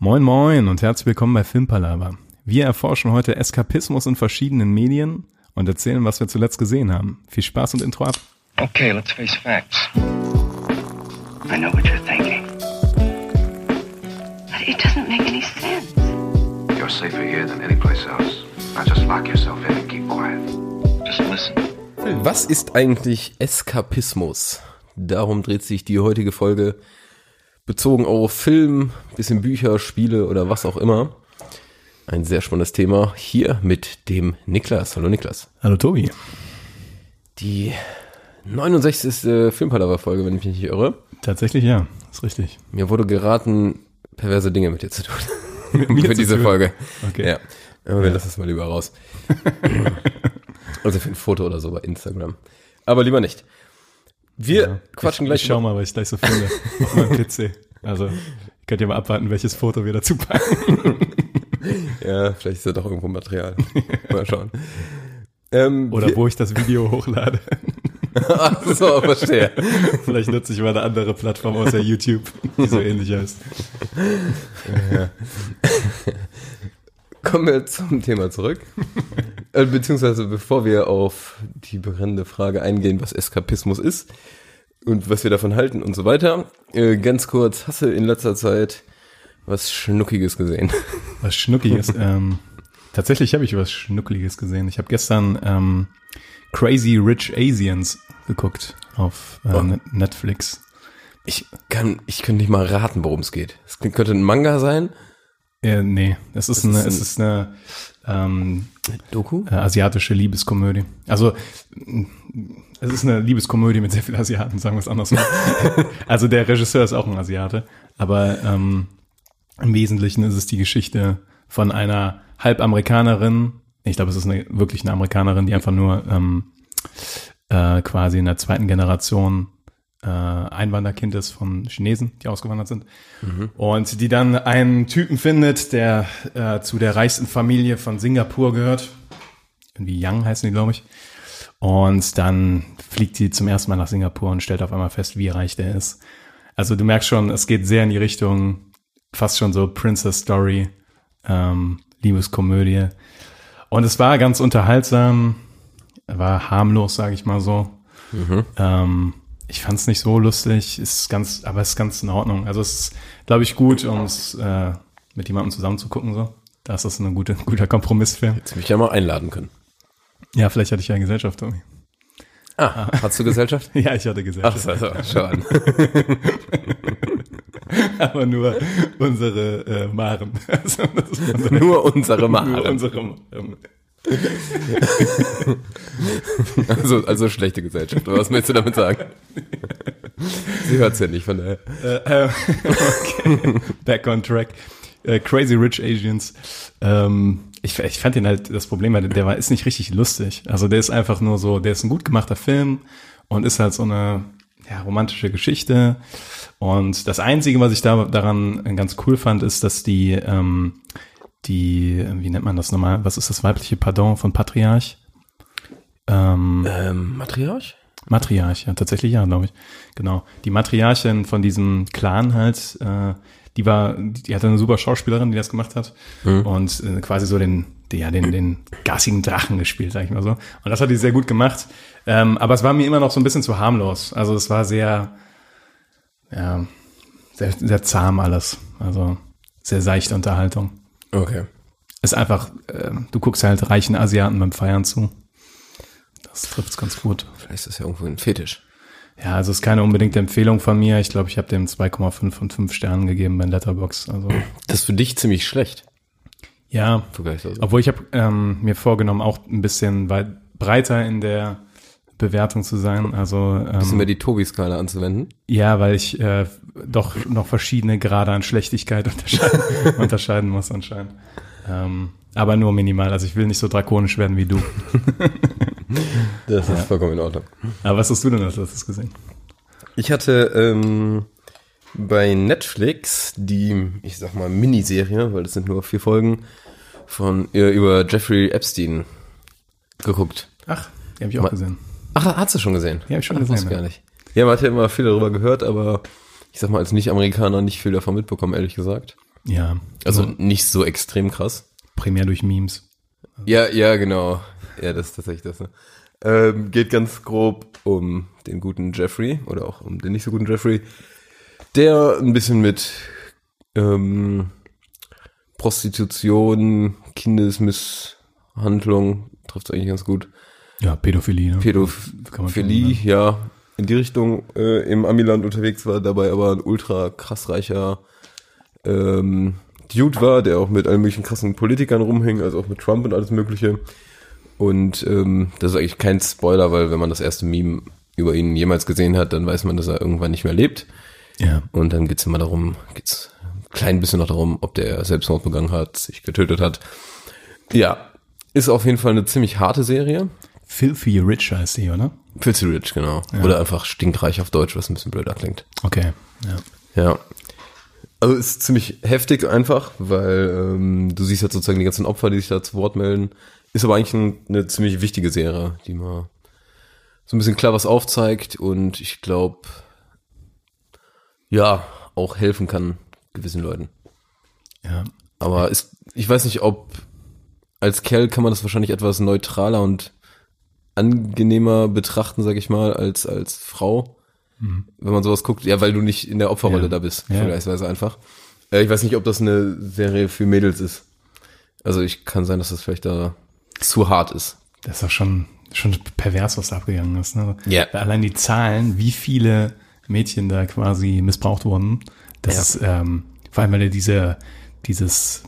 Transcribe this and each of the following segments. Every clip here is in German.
Moin moin und herzlich willkommen bei Filmpalava. Wir erforschen heute Eskapismus in verschiedenen Medien und erzählen, was wir zuletzt gesehen haben. Viel Spaß und Intro ab. Okay, let's face facts. I know what you're thinking. But it doesn't make any sense. You're safer here than anyplace else. Now just lock yourself in and keep quiet. Just listen. Was ist eigentlich Eskapismus? Darum dreht sich die heutige Folge, bezogen auf Film, bisschen Bücher, Spiele oder was auch immer. Ein sehr spannendes Thema hier mit dem Niklas. Hallo Niklas. Hallo Tobi. Die 69. Filmpalava-Folge, wenn ich mich nicht irre. Tatsächlich ja, ist richtig. Mir wurde geraten, perverse Dinge mit dir zu tun. Mit mir für diese tun? Folge. Okay. Ja. Aber wir lassen es mal lieber raus. also für ein Foto oder so bei Instagram. Aber lieber nicht. Wir Ja. quatschen ich, gleich. Ich schau mal, was ich gleich so finde auf meinem PC. Also, könnt ihr mal abwarten, welches Foto wir dazu packen. Ja, vielleicht ist da doch irgendwo Material. Mal schauen. Ähm, Oder wo ich das Video hochlade. Ach so, verstehe. Vielleicht nutze ich mal eine andere Plattform außer YouTube, die so ähnlich heißt. Kommen wir zum Thema zurück. äh, beziehungsweise bevor wir auf die brennende Frage eingehen, was Eskapismus ist und was wir davon halten und so weiter. Äh, ganz kurz, hast du in letzter Zeit was Schnuckiges gesehen? Was Schnuckiges. ähm, tatsächlich habe ich was Schnuckliges gesehen. Ich habe gestern ähm, Crazy Rich Asians geguckt auf äh, Oh. Net- Netflix. Ich kann, ich könnte nicht mal raten, worum es geht. Es könnte ein Manga sein. Äh, nee, es ist, Das eine, ist es ein- ist eine ähm, Doku? äh, asiatische Liebeskomödie. Also m, es ist eine Liebeskomödie mit sehr vielen Asiaten, sagen wir es andersrum. also der Regisseur ist auch ein Asiate, aber ähm, im Wesentlichen ist es die Geschichte von einer Halbamerikanerin. Ich glaube, es ist eine, wirklich eine Amerikanerin, die einfach nur ähm, äh, quasi in der zweiten Generation äh, Einwanderkind ist von Chinesen, die ausgewandert sind. Und die dann einen Typen findet, der äh, zu der reichsten Familie von Singapur gehört. Irgendwie Yang heißen die, glaube ich. Und dann fliegt sie zum ersten Mal nach Singapur und stellt auf einmal fest, wie reich der ist. Also du merkst schon, es geht sehr in die Richtung, fast schon so Princess Story, ähm, Liebeskomödie. Und es war ganz unterhaltsam, war harmlos, sage ich mal so. Ähm, ich fand es nicht so lustig, ist ganz, aber es ist ganz in Ordnung. Also es ist, glaube ich, gut, um es äh, mit jemandem zusammen zu gucken. So. Da ist das ein gute, guter Kompromissfilm. Jetzt mich ja mal einladen können. Ja, vielleicht hatte ich ja Gesellschaft, Tommy. Ah, hast du Gesellschaft? Ja, ich hatte Ach, Gesellschaft. so, so, schau an. aber nur unsere äh, Maren. Also, das unsere, Nur unsere nur Maren. unsere Maren. Also, also schlechte Gesellschaft. Was möchtest du damit sagen? Sie hört's ja nicht, von daher. Äh, äh, okay. Back on track. Äh, Crazy Rich Asians. Ähm, ich, ich fand den halt, das Problem war, der war, ist nicht richtig lustig. Also der ist einfach nur so, der ist ein gut gemachter Film und ist halt so eine ja, romantische Geschichte. Und das Einzige, was ich da daran ganz cool fand, ist, dass die, ähm, die, wie nennt man das nochmal? Was ist das weibliche Pardon von Patriarch? Ähm, Ähm, Matriarch? Matriarch, ja, tatsächlich ja, glaube ich. Genau. Die Matriarchin von diesem Clan halt, äh, die war, die hatte eine super Schauspielerin, die das gemacht hat. Und äh, quasi so den, die, ja, den, den gassigen Drachen gespielt, sag ich mal so. Und das hat die sehr gut gemacht. Ähm, aber es war mir immer noch so ein bisschen zu harmlos. Also es war sehr, ja, sehr, sehr zahm alles. Also sehr seichte Unterhaltung. Okay. Ist einfach, äh, du guckst halt reichen Asiaten beim Feiern zu. Das trifft's ganz gut. Vielleicht ist das ja irgendwo ein Fetisch. Ja, also ist keine unbedingte Empfehlung von mir. Ich glaube, ich habe dem 2,5 von 5 Sternen gegeben bei Letterbox. Also Das ist für dich ziemlich schlecht. ja, also. obwohl ich habe ähm, mir vorgenommen, auch ein bisschen weit breiter in der Bewertung zu sein. Also Bisschen ähm, mehr die Tobi-Skala anzuwenden. ja, weil ich äh, doch noch verschiedene Grade an Schlechtigkeit unterscheiden, unterscheiden muss anscheinend. Ähm, aber nur minimal. Also ich will nicht so drakonisch werden wie du. Das ist vollkommen in Ordnung. Aber was hast du denn als letztes gesehen? Ich hatte ähm, bei Netflix die, ich sag mal, Miniserie, weil das sind nur vier Folgen, von äh, über Jeffrey Epstein geguckt. Ach, die habe ich auch Ma- gesehen. Ach, hast du schon gesehen? Ja, hab ich schon Ach, gesehen, wusste ja. gar nicht. Ja, man hat ja immer viel darüber gehört, aber ich sag mal, als Nicht-Amerikaner nicht viel davon mitbekommen, ehrlich gesagt. Ja. Also Also nicht so extrem krass. primär durch Memes. Ja, ja, genau. Ja, das ist tatsächlich das. Ne? Ähm, geht ganz grob um den guten Jeffrey oder auch um den nicht so guten Jeffrey, der ein bisschen mit ähm, Prostitution, Kindesmisshandlung, trifft eigentlich ganz gut, Ja, Pädophilie. Ne? Pädophilie, schon ja, in die Richtung äh, im Amiland unterwegs war, dabei aber ein ultra krass reicher ähm, Dude war, der auch mit allen möglichen krassen Politikern rumhing, also auch mit Trump und alles mögliche. Und ähm, das ist eigentlich kein Spoiler, weil wenn man das erste Meme über ihn jemals gesehen hat, dann weiß man, dass er irgendwann nicht mehr lebt. Ja. Und dann geht's immer darum, geht's ein klein bisschen noch darum, ob der Selbstmord begangen hat, sich getötet hat. Ja, ist auf jeden Fall eine ziemlich harte Serie. Filthy Rich heißt die, oder? Filthy Rich, genau. Oder einfach stinkreich auf Deutsch, was ein bisschen blöder klingt. Okay. Ja. Ja. Also ist ziemlich heftig einfach, weil ähm, du siehst halt sozusagen die ganzen Opfer, die sich da zu Wort melden. Ist aber eigentlich ein, eine ziemlich wichtige Serie, die mal so ein bisschen klar was aufzeigt und ich glaube, ja, auch helfen kann gewissen Leuten. Ja. Aber ist, ich weiß nicht, ob als Kerl kann man das wahrscheinlich etwas neutraler und angenehmer betrachten, sag ich mal, als als Frau. Wenn man sowas guckt, ja, weil du nicht in der Opferrolle Ja. da bist, Ja. vergleichsweise einfach. Äh, ich weiß nicht, ob das eine Serie für Mädels ist. Also ich kann sein, dass das vielleicht da zu hart ist. Das ist doch schon, schon pervers, was da abgegangen ist. Ne? Ja. Weil Allein die Zahlen, wie viele Mädchen da quasi missbraucht wurden, das Ja. ist, ähm, vor allem, weil er diese, dieses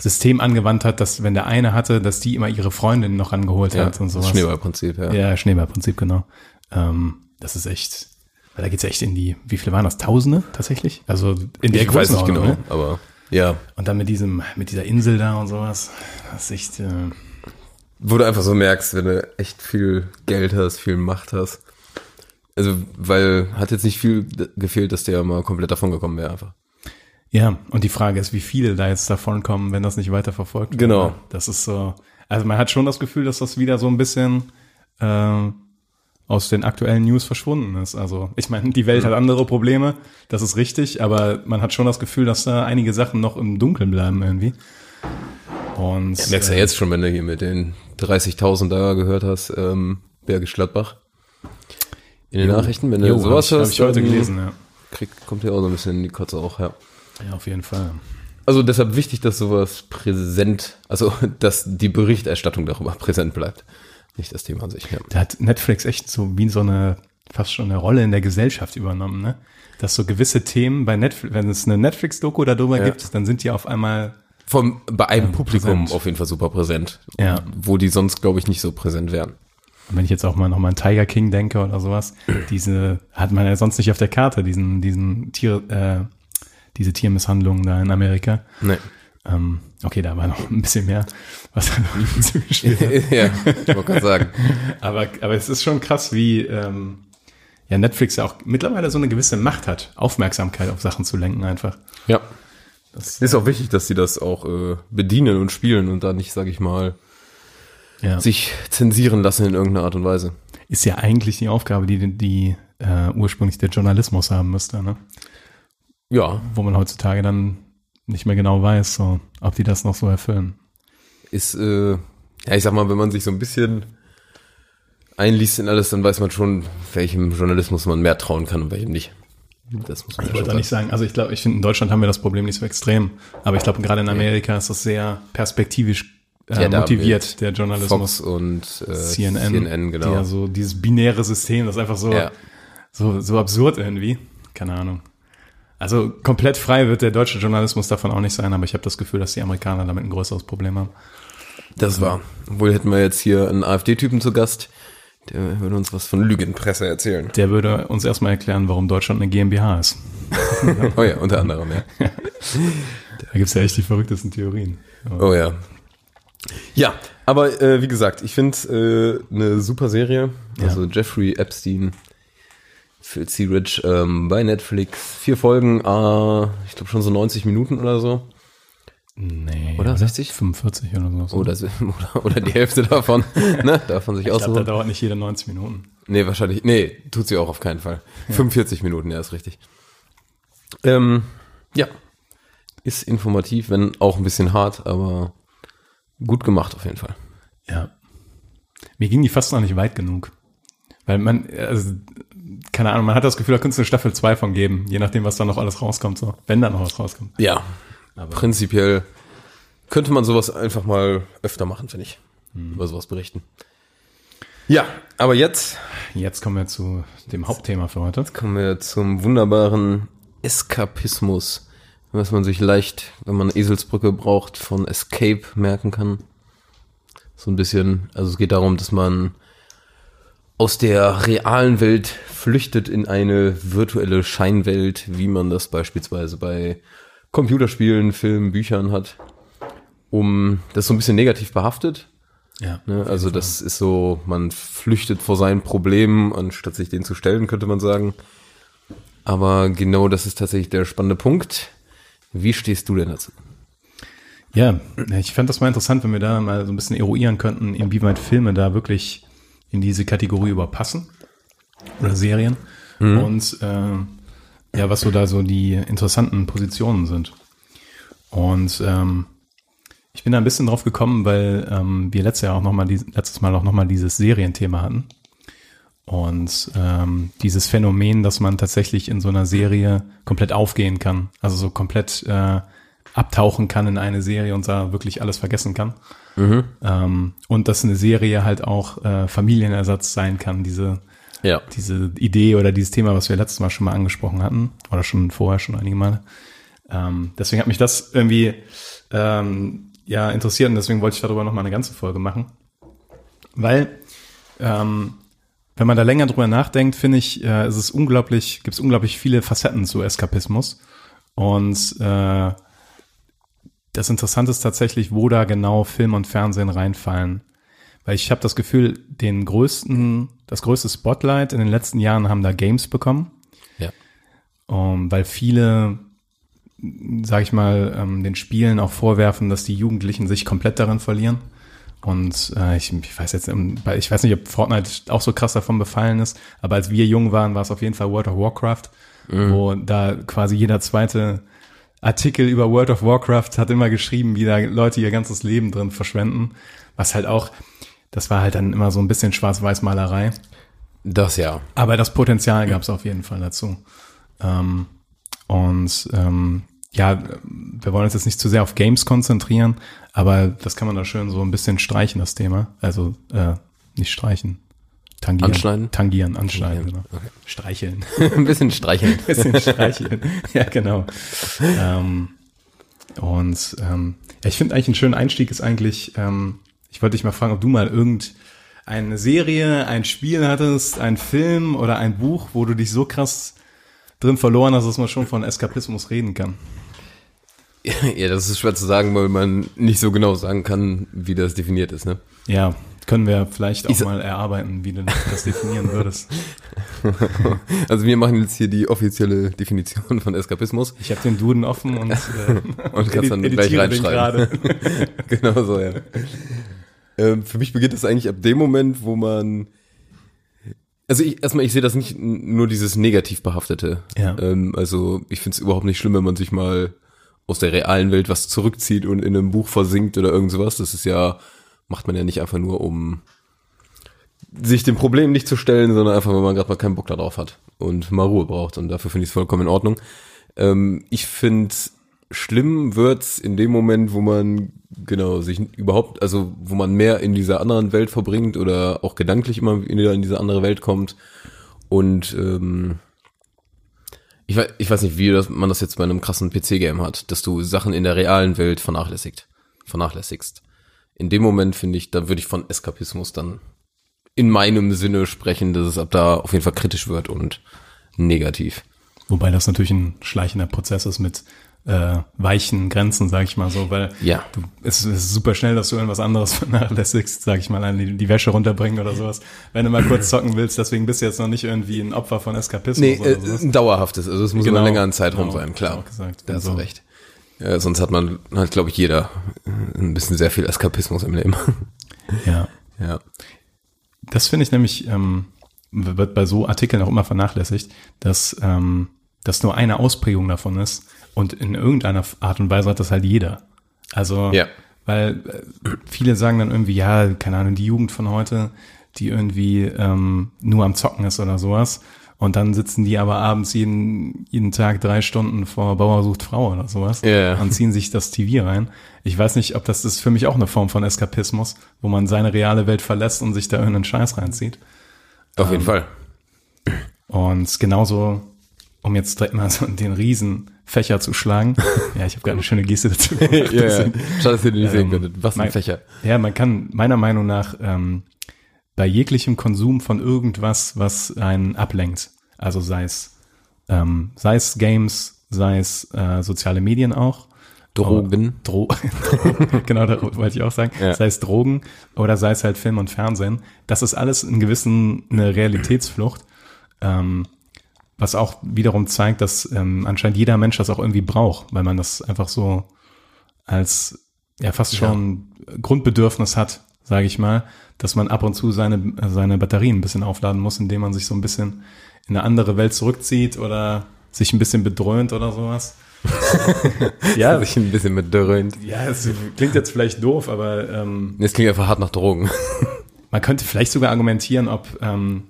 System angewandt hat, dass wenn der eine hatte, dass die immer ihre Freundin noch rangeholt Ja, hat und sowas. Schneeballprinzip, ja. Ja, Schneeballprinzip, genau. Ähm, das ist echt, weil da geht's echt in die, wie viele waren das? Tausende tatsächlich? Also in der ich weiß nicht genau, ne? aber ja, Und dann mit diesem, mit dieser Insel da und sowas. Das ist echt, äh, wo du einfach so merkst, wenn du echt viel Geld hast, viel Macht hast. Also, weil hat jetzt nicht viel gefehlt, dass der mal komplett davon gekommen wäre einfach. Ja, und die Frage ist, wie viele da jetzt davon kommen, wenn das nicht weiter verfolgt wird. Genau. Das ist so, also man hat schon das Gefühl, dass das wieder so ein bisschen äh, aus den aktuellen News verschwunden ist. Also ich meine, die Welt hat andere Probleme, das ist richtig, aber man hat schon das Gefühl, dass da einige Sachen noch im Dunkeln bleiben irgendwie. Und Das merkst du ja jetzt schon, wenn du hier mit den 30.000 da gehört hast, ähm, Bergisch Gladbach. In den Nachrichten, wenn du Jo, sowas hab ich, hab ich heute dann gelesen, ja. Kriegt, kommt ja auch so ein bisschen in die Kotze auch, ja. Ja, auf jeden Fall. Also deshalb wichtig, dass sowas präsent, also dass die Berichterstattung darüber präsent bleibt. Nicht das Thema an sich, ja. Da hat Netflix echt so wie so eine, fast schon eine Rolle in der Gesellschaft übernommen, ne? Dass so gewisse Themen bei Netflix, wenn es eine Netflix-Doku darüber Ja. gibt, dann sind die auf einmal, Vom, bei einem Publikum präsent. auf jeden Fall super präsent. Ja. Wo die sonst, glaube ich, nicht so präsent wären. wenn ich jetzt auch mal nochmal an Tiger King denke oder sowas, diese hat man ja sonst nicht auf der Karte, diesen, diesen Tier, äh, diese Tiermisshandlungen da in Amerika. Nee. Ähm, okay, da war noch ein bisschen mehr, was da noch zugespielt hat. ja, ich wollte gerade sagen. Aber, aber es ist schon krass, wie ähm, ja Netflix ja auch mittlerweile so eine gewisse Macht hat, Aufmerksamkeit auf Sachen zu lenken einfach. Ja. Das Ist auch wichtig, dass sie das auch äh, bedienen und spielen und da nicht, sage ich mal, ja. sich zensieren lassen in irgendeiner Art und Weise. ist ja eigentlich die Aufgabe, die, die äh, ursprünglich der Journalismus haben müsste, ne? Ja, wo man heutzutage dann nicht mehr genau weiß, so, ob die das noch so erfüllen. ist, äh, ja, ich sag mal, wenn man sich so ein bisschen einliest in alles, dann weiß man schon, welchem Journalismus man mehr trauen kann und welchem nicht. Das muss man Ich ja wollte da nicht sagen, also ich glaube, ich finde, in Deutschland haben wir das Problem nicht so extrem, aber ich glaube, gerade in Amerika ist das sehr perspektivisch äh, Ja, motiviert, der Journalismus. Fox und äh, CNN, CNN, die genau. ja so dieses binäre System, das ist einfach so, Ja. so, so absurd irgendwie. Keine Ahnung. Also komplett frei wird der deutsche Journalismus davon auch nicht sein, aber ich habe das Gefühl, dass die Amerikaner damit ein größeres Problem haben. Das war. Wohl hätten wir jetzt hier einen AfD-Typen zu Gast, der würde uns was von Lügenpresse erzählen. Der würde uns erstmal erklären, warum Deutschland eine GmbH ist. Oh ja, unter anderem, ja. Da gibt's ja echt die verrücktesten Theorien. Oh ja. Ja, aber äh, wie gesagt, ich finde äh, eine super Serie. Also Jeffrey Epstein, Filthy Rich ähm, bei Netflix. Vier Folgen, äh, ich glaube schon so 90 Minuten oder so. Nee. Oder 60? 45 oder so. Oder, oder, oder die Hälfte davon. ne? Man sich ich glaube, da aussuchen. dauert nicht jede 90 Minuten. Nee, wahrscheinlich. Nee, tut sie auch auf keinen Fall. 45 Minuten, ja, ist richtig. Ähm, ja. Ist informativ, wenn auch ein bisschen hart, aber gut gemacht auf jeden Fall. Ja. Mir ging die fast noch nicht weit genug. Weil man, also, keine Ahnung, man hat das Gefühl, da könnte es eine Staffel 2 von geben, je nachdem, was da noch alles rauskommt, so. Wenn da noch was rauskommt. Ja, prinzipiell könnte man sowas einfach mal öfter machen, finde ich. Über sowas berichten. Ja, aber jetzt Jetzt kommen wir zu dem Hauptthema für heute. kommen wir zum wunderbaren Eskapismus, was man sich leicht, wenn man Eselsbrücke braucht, von Escape merken kann. So ein bisschen, also es geht darum, dass man aus der realen Welt flüchtet in eine virtuelle Scheinwelt, wie man das beispielsweise bei Computerspielen, Filmen, Büchern hat. Um das ist so ein bisschen negativ behaftet, Ja. Ne? Also das ist so, man flüchtet vor seinen Problemen, anstatt sich denen zu stellen, könnte man sagen. Aber genau das ist tatsächlich der spannende Punkt. Wie stehst du denn dazu? Ja, ich fand das mal interessant, wenn wir da mal so ein bisschen eruieren könnten, inwieweit Filme da wirklich in diese Kategorie überpassen oder Serien und äh, ja, was so da so die interessanten Positionen sind. Und ähm, ich bin da ein bisschen drauf gekommen, weil ähm, wir letztes Jahr auch noch mal dies, letztes Mal auch noch mal dieses Serienthema hatten und ähm, dieses Phänomen, dass man tatsächlich in so einer Serie komplett aufgehen kann, also so komplett äh, abtauchen kann in eine Serie und da wirklich alles vergessen kann. Ähm, und dass eine Serie halt auch äh, Familienersatz sein kann, diese, Ja. diese Idee oder dieses Thema, was wir letztes Mal schon mal angesprochen hatten, oder schon vorher schon einige Male. Ähm, deswegen hat mich das irgendwie ähm, ja interessiert und deswegen wollte ich darüber noch mal eine ganze Folge machen. Weil ähm, wenn man da länger drüber nachdenkt, finde ich, äh, ist es unglaublich, gibt es unglaublich viele Facetten zu Eskapismus. Und äh, das Interessante ist tatsächlich, wo da genau Film und Fernsehen reinfallen. Weil ich habe das Gefühl, den größten, das größte Spotlight in den letzten Jahren haben da Games bekommen. Ja. Um, weil viele, sag ich mal, ähm, den Spielen auch vorwerfen, dass die Jugendlichen sich komplett darin verlieren. Und äh, ich, ich weiß jetzt, ähm, ich weiß nicht, ob Fortnite auch so krass davon befallen ist, aber als wir jung waren, war es auf jeden Fall World of Warcraft, wo da quasi jeder zweite Artikel über World of Warcraft hat immer geschrieben, wie da Leute ihr ganzes Leben drin verschwenden. Was halt auch, das war halt dann immer so ein bisschen Schwarz-Weiß-Malerei. Das ja. Aber das Potenzial gab es auf jeden Fall dazu. Ähm, und ähm, ja, wir wollen uns jetzt nicht zu sehr auf Games konzentrieren, aber das kann man da schön so ein bisschen streichen, das Thema. Also äh, nicht streichen. Tangieren. Anschneiden? Tangieren, anschneiden, Tangieren, genau. Streicheln. Ein bisschen streicheln. bisschen streicheln. ja, genau. Ähm, und ähm, ja, ich finde eigentlich einen schönen Einstieg ist eigentlich, ähm, ich wollte dich mal fragen, ob du mal irgendeine Serie, ein Spiel hattest, ein Film oder ein Buch, wo du dich so krass drin verloren hast, dass man schon von Eskapismus reden kann. ja, das ist schwer zu sagen, weil man nicht so genau sagen kann, wie das definiert ist, ne? Ja, können wir vielleicht auch Ich mal erarbeiten, wie du das definieren würdest. Also wir machen jetzt hier die offizielle Definition von Eskapismus Ich habe den Duden offen und, äh, und kannst dann gleich reinschreiben. genau so, ja. Ähm, für mich beginnt das eigentlich ab dem Moment, wo man also ich, erstmal, ich sehe das nicht nur dieses negativ behaftete. Ja. Ähm, also ich finde es überhaupt nicht schlimm, wenn man sich mal aus der realen Welt was zurückzieht und in einem Buch versinkt oder irgend sowas. Das ist ja, macht man ja nicht einfach nur, um sich dem Problem nicht zu stellen, sondern einfach, wenn man gerade mal keinen Bock darauf hat und mal Ruhe braucht. Und dafür finde ich es vollkommen in Ordnung. Ähm, ich finde, schlimm wird's in dem Moment, wo man genau sich überhaupt, also wo man mehr in dieser anderen Welt verbringt oder auch gedanklich immer wieder in diese andere Welt kommt und ähm, ich weiß, ich weiß nicht, wie das, man das jetzt bei einem krassen PC-Game hat, dass du Sachen in der realen Welt vernachlässigt, vernachlässigst. In dem Moment finde ich, da würde ich von Eskapismus dann in meinem Sinne sprechen, dass es ab da auf jeden Fall kritisch wird und negativ. Wobei das natürlich ein schleichender Prozess ist mit äh, weichen Grenzen, sag ich mal so, weil Ja. du, es, ist super schnell, dass du irgendwas anderes vernachlässigst, sag ich mal, an die, die Wäsche runterbringen oder sowas, wenn du mal kurz zocken willst. Deswegen bist du jetzt noch nicht irgendwie ein Opfer von Eskapismus Nee, äh, ein dauerhaftes, also es muss Genau, über einen längeren Zeitraum genau, sein, klar. genau. Da hast du Also- recht. Ja, sonst hat man, hat glaube ich jeder ein bisschen sehr viel Eskapismus im Leben. Ja. ja. Das finde ich nämlich, ähm, wird bei so Artikeln auch immer vernachlässigt, dass ähm, das nur eine Ausprägung davon ist Und in irgendeiner Art und Weise hat das halt jeder. Also, Ja. weil äh, viele sagen dann irgendwie, ja, keine Ahnung, die Jugend von heute, die irgendwie ähm, nur am Zocken ist oder sowas. Und dann sitzen die aber abends jeden, jeden Tag drei Stunden vor Bauer sucht Frau oder sowas Ja. und ziehen sich das TV rein. Ich weiß nicht, ob das ist für mich auch eine Form von Eskapismus, wo man seine reale Welt verlässt und sich da irgendeinen Scheiß reinzieht. Auf Ähm, jeden Fall. Und genauso, um jetzt direkt mal so den riesen Fächer zu schlagen. ja, ich habe gerade eine schöne Geste dazu gemacht. Ja, ja. Schade, dass ihr den nicht sehen Ähm, könntet. Was ein Fächer. Ja, man kann meiner Meinung nach ähm, bei jeglichem Konsum von irgendwas, was einen ablenkt, also sei es ähm, sei es Games, sei es äh, soziale Medien auch, Drogen. Dro genau, da wollte ich auch sagen. Ja. Sei es Drogen oder sei es halt Film und Fernsehen. Das ist alles in gewissen eine Realitätsflucht, ähm, was auch wiederum zeigt, dass ähm, anscheinend jeder Mensch das auch irgendwie braucht, weil man das einfach so als ja fast schon Grundbedürfnis hat, sage ich mal, dass man ab und zu seine seine Batterien ein bisschen aufladen muss, indem man sich so ein bisschen in eine andere Welt zurückzieht oder sich ein bisschen bedröhnt oder sowas. ja, Sich ein bisschen mit dröhnt. ja, es klingt jetzt vielleicht doof, aber ähm, Das klingt einfach hart nach Drogen. man könnte vielleicht sogar argumentieren, ob, ähm,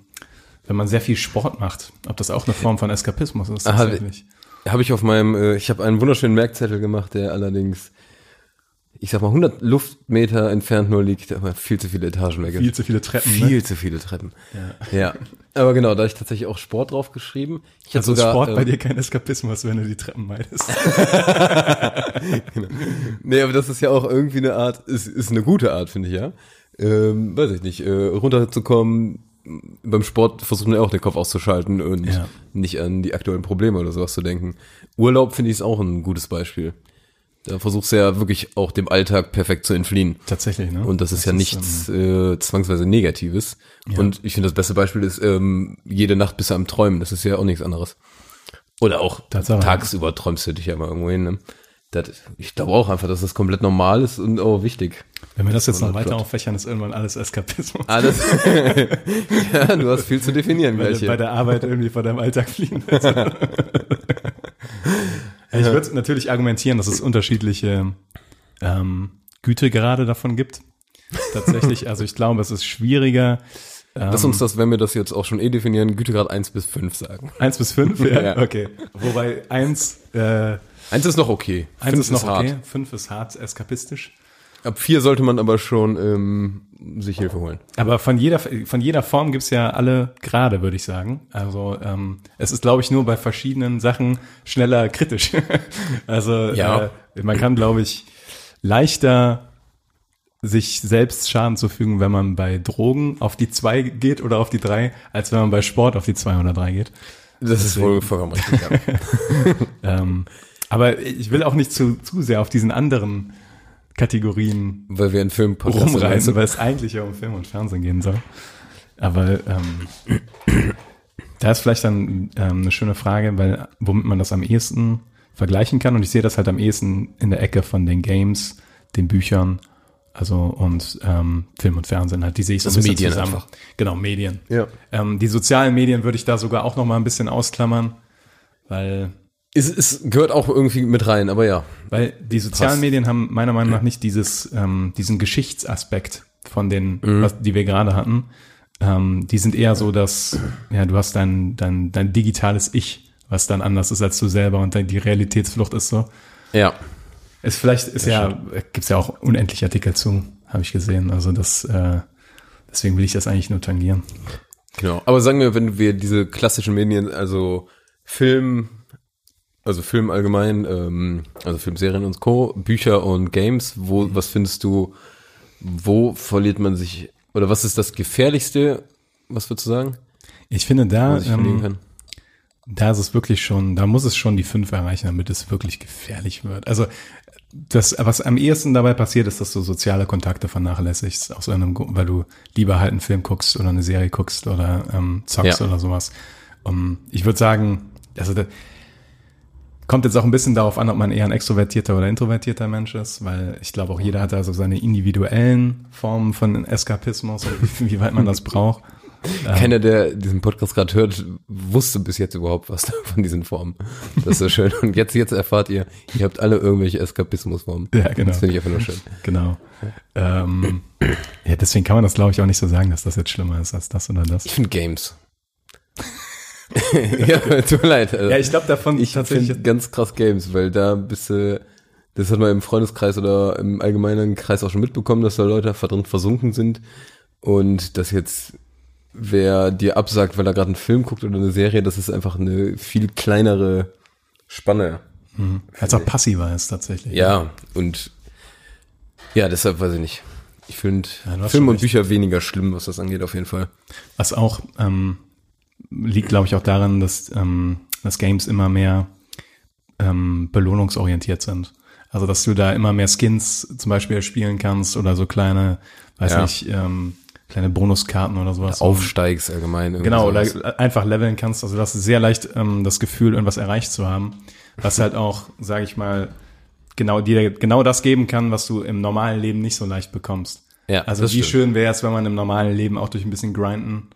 wenn man sehr viel Sport macht, ob das auch eine Form von Eskapismus ist. Tatsächlich. habe ich auf meinem, äh, ich habe einen wunderschönen Merkzettel gemacht, der allerdings, ich sag mal, 100 Luftmeter entfernt nur liegt, aber viel zu viele Etagen weg. Viel zu viele Treppen. Viel Ne? zu viele Treppen. Ja. Aber genau, da hab ich tatsächlich auch Sport drauf geschrieben. Ich Also sogar, Sport bei ähm, dir kein Eskapismus, wenn du die Treppen meidest. Nee, aber das ist ja auch irgendwie eine Art, ist, ist eine gute Art, finde ich ja. Ähm, weiß ich nicht, äh, runterzukommen, beim Sport versucht man ja auch den Kopf auszuschalten und Ja. nicht an die aktuellen Probleme oder sowas zu denken. Urlaub finde ich ist auch ein gutes Beispiel. Da versuchst du ja wirklich auch dem Alltag perfekt zu entfliehen. Tatsächlich, ne? Und das ist ja nichts äh, zwangsweise Negatives. Und ich finde, das beste Beispiel ist, ähm, jede Nacht bist du am Träumen. Das ist ja auch nichts anderes. Oder auch Tatsache. tagsüber träumst du dich ja mal irgendwo hin. Ne? Das, ich glaube auch einfach, dass das komplett normal ist und auch wichtig. Wenn wir das jetzt noch Sondern weiter auffächern, ist irgendwann alles Eskapismus. Alles. ja, du hast viel zu definieren Weil gleich du bei der Arbeit irgendwie vor deinem Alltag fliehen. ich würde natürlich argumentieren, dass es unterschiedliche ähm, Gütegrade davon gibt. Tatsächlich, also ich glaube, es ist schwieriger. Ähm, Lass uns das, wenn wir das jetzt auch schon eh definieren, Gütegrad 1 bis 5 sagen. Eins bis fünf, ja, Ja. okay. Wobei eins, äh, Eins ist noch okay. eins Fünf ist noch okay, fünf ist hart eskapistisch. Ab 4 sollte man aber schon ähm, sich Hilfe holen. Aber von jeder, von jeder Form gibt's ja alle Grade, würde ich sagen. Also ähm, es ist, glaube ich, nur bei verschiedenen Sachen schneller kritisch. also Ja. äh, man kann, glaube ich, leichter sich selbst Schaden zufügen, wenn man bei Drogen auf die zwei geht oder auf die drei, als wenn man bei Sport auf die zwei oder drei geht. Das ist wohl vollkommen richtig. Ja. Ähm, aber ich will auch nicht zu, zu sehr auf diesen anderen Kategorien Weil wir einen Film rumreißen, weil es eigentlich ja um Film und Fernsehen gehen soll. Aber ähm, da ist vielleicht dann ähm, eine schöne Frage, weil womit man das am ehesten vergleichen kann. Und ich sehe das halt am ehesten in der Ecke von den Games, den Büchern, also und ähm, Film und Fernsehen halt. Die sehe ich so ein Also bisschen Medien zusammen. einfach. Genau, Medien. Ja. Ähm, die sozialen Medien würde ich da sogar auch noch mal ein bisschen ausklammern, weil Es, es gehört auch irgendwie mit rein, aber ja. Weil die sozialen Passt. Medien haben meiner Meinung nach nicht dieses, ähm, diesen Geschichtsaspekt von den, was, die wir gerade hatten. Ähm, die sind eher so, dass ja, du hast dein, dein, dein digitales Ich, was dann anders ist als du selber und dann die Realitätsflucht ist so. Ja. Ist vielleicht, ist ja, gibt's ja auch unendlich Artikel zu, habe ich gesehen. Also das, äh, deswegen will ich das eigentlich nur tangieren. Genau. Aber sagen wir, wenn wir diese klassischen Medien, also Film, also Film allgemein, ähm, also Filmserien und Co., Bücher und Games, wo, was findest du, wo verliert man sich, oder was ist das Gefährlichste, was würdest du sagen, Ich finde da, verlieren ähm? Da ist es wirklich schon, da muss es schon die fünf erreichen, damit es wirklich gefährlich wird. Also das, was am ehesten dabei passiert, ist, dass du soziale Kontakte vernachlässigst, aus einem, weil du lieber halt einen Film guckst oder eine Serie guckst oder ähm, zockst Ja. oder sowas. Um, ich würde sagen, also da, kommt jetzt auch ein bisschen darauf an, ob man eher ein extrovertierter oder introvertierter Mensch ist, weil ich glaube auch jeder hat da so seine individuellen Formen von Eskapismus und wie, weit man das braucht. Keiner, der diesen Podcast gerade hört, wusste bis jetzt überhaupt was von diesen Formen. Das ist so schön. Und jetzt, jetzt erfahrt ihr, ihr habt alle irgendwelche Eskapismusformen. Ja, genau. Das finde ich einfach nur schön. Genau. Ähm, ja, deswegen kann man das, glaube ich, auch nicht so sagen, dass das jetzt schlimmer ist als das oder das. Ich finde Games. ja, tut mir leid. Also, Ja, ich glaube davon ich finde ganz krass Games, weil da bist du, das hat man im Freundeskreis oder im allgemeinen Kreis auch schon mitbekommen, dass da Leute drin versunken sind und dass jetzt wer dir absagt, weil er gerade einen Film guckt oder eine Serie, das ist einfach eine viel kleinere Spanne. als auch passiver ist tatsächlich. Ja, und ja, deshalb weiß ich nicht. Ich finde Ja, Filme und. Bücher weniger schlimm, was das angeht, auf jeden Fall. Was auch ähm, liegt, glaube ich, auch daran, dass, ähm, dass Games immer mehr ähm, belohnungsorientiert sind. Also, dass du da immer mehr Skins zum Beispiel spielen kannst oder so kleine, weiß Ja. nicht, ähm, kleine Bonuskarten oder sowas. Aufsteigst allgemein. Genau, oder sowas. einfach leveln kannst. Also, das ist sehr leicht ähm, das Gefühl, irgendwas erreicht zu haben. Was halt auch, sage ich mal, genau dir genau das geben kann, was du im normalen Leben nicht so leicht bekommst. Ja, Also wie stimmt. schön wäre es, wenn man im normalen Leben auch durch ein bisschen Grinden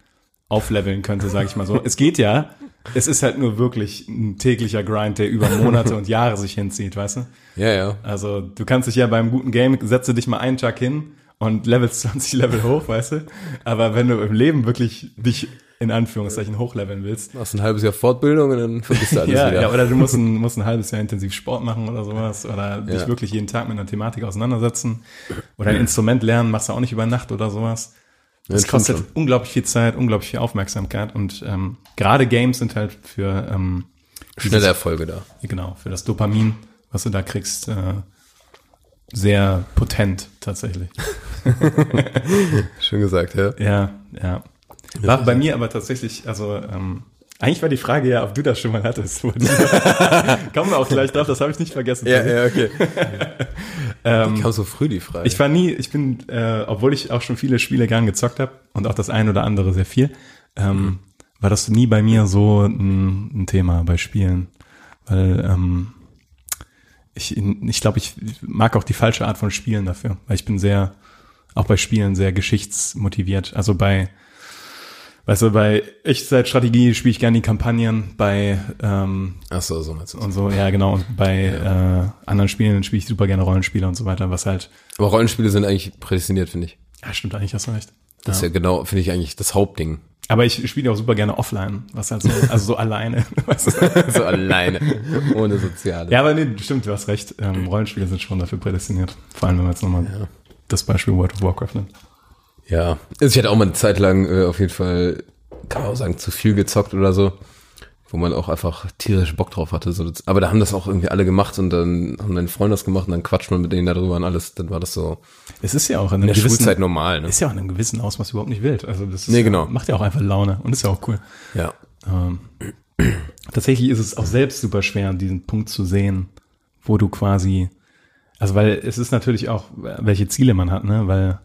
aufleveln könnte, sage ich mal so. Es geht ja. Es ist halt nur wirklich ein täglicher Grind, der über Monate und Jahre sich hinzieht, weißt du? Ja, ja. Also du kannst dich ja beim guten Game, setze dich mal einen Tag hin und levelst 20 Level hoch, weißt du? Aber wenn du im Leben wirklich dich in Anführungszeichen hochleveln willst, Machst ein halbes Jahr Fortbildung und dann vergisst du alles ja, wieder. ja, oder du musst ein, musst ein halbes Jahr intensiv Sport machen oder sowas oder dich Ja. wirklich jeden Tag mit einer Thematik auseinandersetzen oder ein Instrument lernen, machst du auch nicht über Nacht oder sowas. Das stimmt kostet schon. unglaublich viel Zeit, unglaublich viel Aufmerksamkeit und ähm, gerade Games sind halt für ähm, Schnelle Erfolge da. genau für das Dopamin, was du da kriegst, äh, sehr potent tatsächlich. Schön gesagt, ja. Ja, ja. War bei mir aber tatsächlich, also ähm, eigentlich war die Frage ja, ob du das schon mal hattest. Kommen wir auch gleich drauf, das habe ich nicht vergessen. Ja, ja, okay. Ähm, kam so früh, die Frage. Ich war nie, ich bin, äh, obwohl ich auch schon viele Spiele gern gezockt habe und auch das ein oder andere sehr viel, ähm, war das nie bei mir so ein, ein Thema bei Spielen. Weil ähm, ich, ich glaube, ich mag auch die falsche Art von Spielen dafür, weil ich bin sehr, auch bei Spielen sehr geschichtsmotiviert. Also bei, weißt du, bei Echtzeitstrategie spiele ich gerne die Kampagnen, bei ähm, Ach so, so meinst du. und so, ja genau, und bei äh, anderen Spielen spiele ich super gerne Rollenspiele und so weiter, was halt Aber Rollenspiele sind eigentlich prädestiniert, finde ich. ja, stimmt eigentlich, hast du recht. Das ist ja genau, finde ich eigentlich das Hauptding. Aber ich spiele auch super gerne offline, was halt so, also so alleine. Weißt du? so alleine, ohne Soziale. Ja, aber nee, stimmt, du hast recht. Ähm, Rollenspiele sind schon dafür prädestiniert. Vor allem, wenn man jetzt nochmal das Beispiel World of Warcraft nimmt. Ja, also ich hatte auch mal eine Zeit lang äh, auf jeden Fall, kann man auch sagen, zu viel gezockt oder so, wo man auch einfach tierisch Bock drauf hatte. So, aber da haben das auch irgendwie alle gemacht und dann haben meine Freunde das gemacht und dann quatscht man mit denen darüber und alles. Dann war das so Es ist ja auch in in der gewissen, Schulzeit normal. Ne? ist ja auch in einem gewissen Ausmaß überhaupt nicht wild. Also das ist Nee, genau. macht ja auch einfach Laune und ist ja auch cool. Ja. Ähm, tatsächlich ist es auch selbst super schwer, diesen Punkt zu sehen, wo du quasi, also weil es ist natürlich auch, welche Ziele man hat, ne? Weil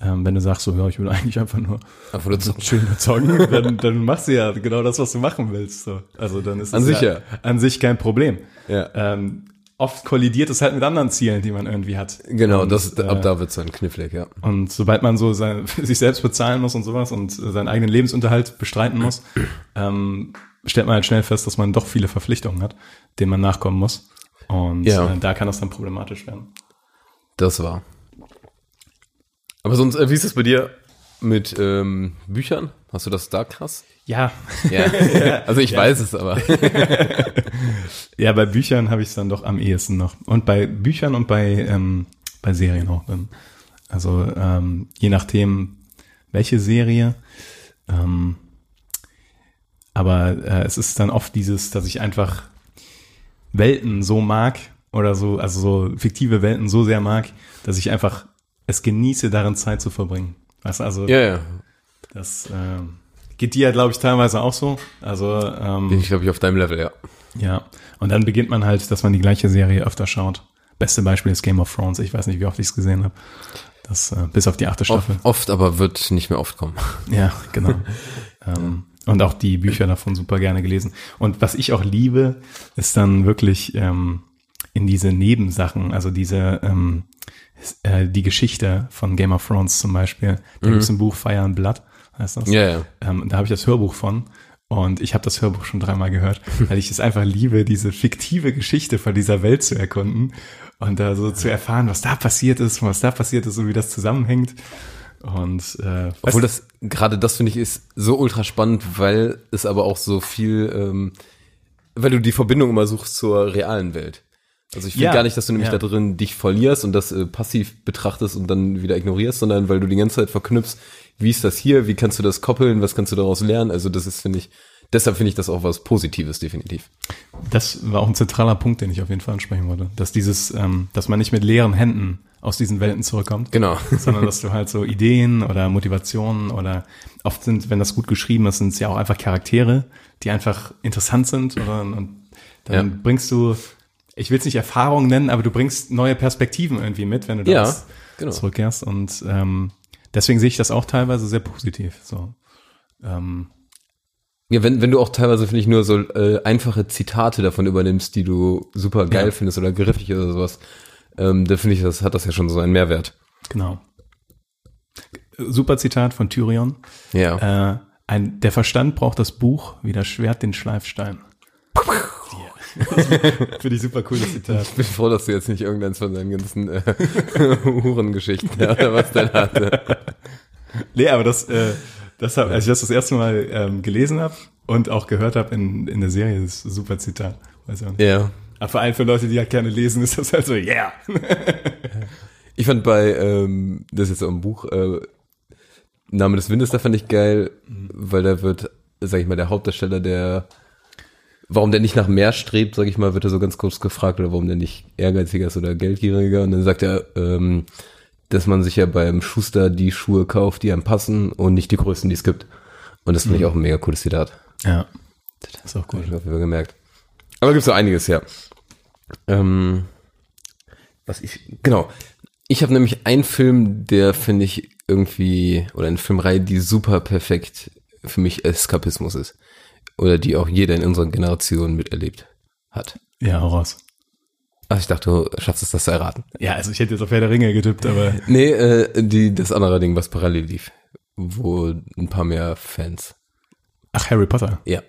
ähm, wenn du sagst so, ja, ich will eigentlich einfach nur Einfach nur zocken. schön zocken, dann, dann machst du ja genau das, was du machen willst. So. Also dann ist An es sich ja, ja. an sich kein Problem. Ja. Ähm, oft kollidiert es halt mit anderen Zielen, die man irgendwie hat. Genau, und, das, äh, ab da wird's dann knifflig, ja. und sobald man so sein, sich selbst bezahlen muss und sowas und seinen eigenen Lebensunterhalt bestreiten muss, ähm, stellt man halt schnell fest, dass man doch viele Verpflichtungen hat, denen man nachkommen muss. Und Ja. äh, da kann das dann problematisch werden. Das war. Aber sonst, äh, wie ist es bei dir mit ähm, Büchern? Hast du das da krass? Ja, Ja. also ich weiß es, aber. ja, bei Büchern habe ich es dann doch am ehesten noch. Und bei Büchern und bei, ähm, bei Serien auch. Dann. Also ähm, je nachdem, welche Serie. Ähm, aber äh, es ist dann oft dieses, dass ich einfach Welten so mag oder so, also so fiktive Welten so sehr mag, dass ich einfach es genieße, darin Zeit zu verbringen. Weißt also ja, ja. das ähm, geht dir ja, glaube ich, teilweise auch so. Also ähm, Bin ich, glaube ich, auf deinem Level, ja. ja, und dann beginnt man halt, dass man die gleiche Serie öfter schaut. Beste Beispiel ist Game of Thrones. Ich weiß nicht, wie oft ich es gesehen habe. Das äh, bis auf die achte Oft, Staffel. oft, aber wird nicht mehr oft kommen. Ja, genau. ähm, und auch die Bücher davon super gerne gelesen. Und was ich auch liebe, ist dann wirklich ähm, in diese Nebensachen, also diese äh, die Geschichte von Game of Thrones zum Beispiel. Da gibt's ein Buch Fire and Blood. heißt das. Ja, ja. Ähm, da habe ich das Hörbuch von. Und ich habe das Hörbuch schon dreimal gehört, weil ich es einfach liebe, diese fiktive Geschichte von dieser Welt zu erkunden und da so zu erfahren, was da passiert ist, was da passiert ist und wie das zusammenhängt. Und äh, Obwohl das, gerade das finde ich ist so ultra spannend, weil es aber auch so viel, ähm, weil du die Verbindung immer suchst zur realen Welt. Also ich finde Ja, gar nicht, dass du nämlich ja. da drin dich verlierst und das äh, passiv betrachtest und dann wieder ignorierst, sondern weil du die ganze Zeit verknüpfst, wie ist das hier, wie kannst du das koppeln, was kannst du daraus lernen. Also das ist, finde ich, deshalb finde ich das auch was Positives, definitiv. Das war auch ein zentraler Punkt, den ich auf jeden Fall ansprechen wollte. Dass dieses, ähm, dass man nicht mit leeren Händen aus diesen Welten zurückkommt. Genau. sondern dass du halt so Ideen oder Motivationen oder oft sind, wenn das gut geschrieben ist, sind es ja auch einfach Charaktere, die einfach interessant sind oder, und dann Ja. bringst du, ich will es nicht Erfahrung nennen, aber du bringst neue Perspektiven irgendwie mit, wenn du Ja, das genau. zurückkehrst und ähm, deswegen sehe ich das auch teilweise sehr positiv. So. Ähm, Ja, wenn, wenn du auch teilweise, finde ich, nur so äh, einfache Zitate davon übernimmst, die du super geil Ja. findest oder griffig oder sowas, ähm, da finde ich, das hat das ja schon so einen Mehrwert. genau. Super Zitat von Tyrion. Ja. Äh, ein, der Verstand braucht das Buch, wie das Schwert den Schleifstein. Ja. Finde ich super cooles Zitat. Ich bin froh, dass du jetzt nicht irgendeins von deinen ganzen äh, Hurengeschichten ja, oder was dann hatte. Nee, aber das, äh, das hab, als ich das das erste Mal ähm, gelesen habe und auch gehört habe in, in der Serie, das ist ein super Zitat. Weiß auch nicht. Ja. Aber vor allem für Leute, die halt gerne lesen, ist das halt so, yeah. Ich fand bei, ähm, das ist jetzt auch ein Buch, äh, Name des Windes, da fand ich geil, weil da wird, sag ich mal, der Hauptdarsteller, der, warum der nicht nach mehr strebt, sag ich mal, wird er so ganz kurz gefragt, oder warum der nicht ehrgeiziger ist oder geldgieriger. Und dann sagt er, ähm, dass man sich ja beim Schuster die Schuhe kauft, die einem passen und nicht die größten, die es gibt. Und das finde ich auch ein mega cooles Zitat. Ja. Das ist auch ich cool. auf jeden Fall gemerkt. Aber gibt's so einiges, ja. Ähm, was ich, genau. Ich habe nämlich einen Film, der finde ich irgendwie, oder eine Filmreihe, die super perfekt für mich Eskapismus ist. Oder die auch jeder in unserer Generation miterlebt hat. Ja, raus. Ach, ich dachte, du schaffst es, das zu erraten. Ja, also ich hätte jetzt auf Herr der Ringe getippt, aber Nee, äh, die, das andere Ding, was parallel lief. Wo ein paar mehr Fans. ach, Harry Potter. Ja.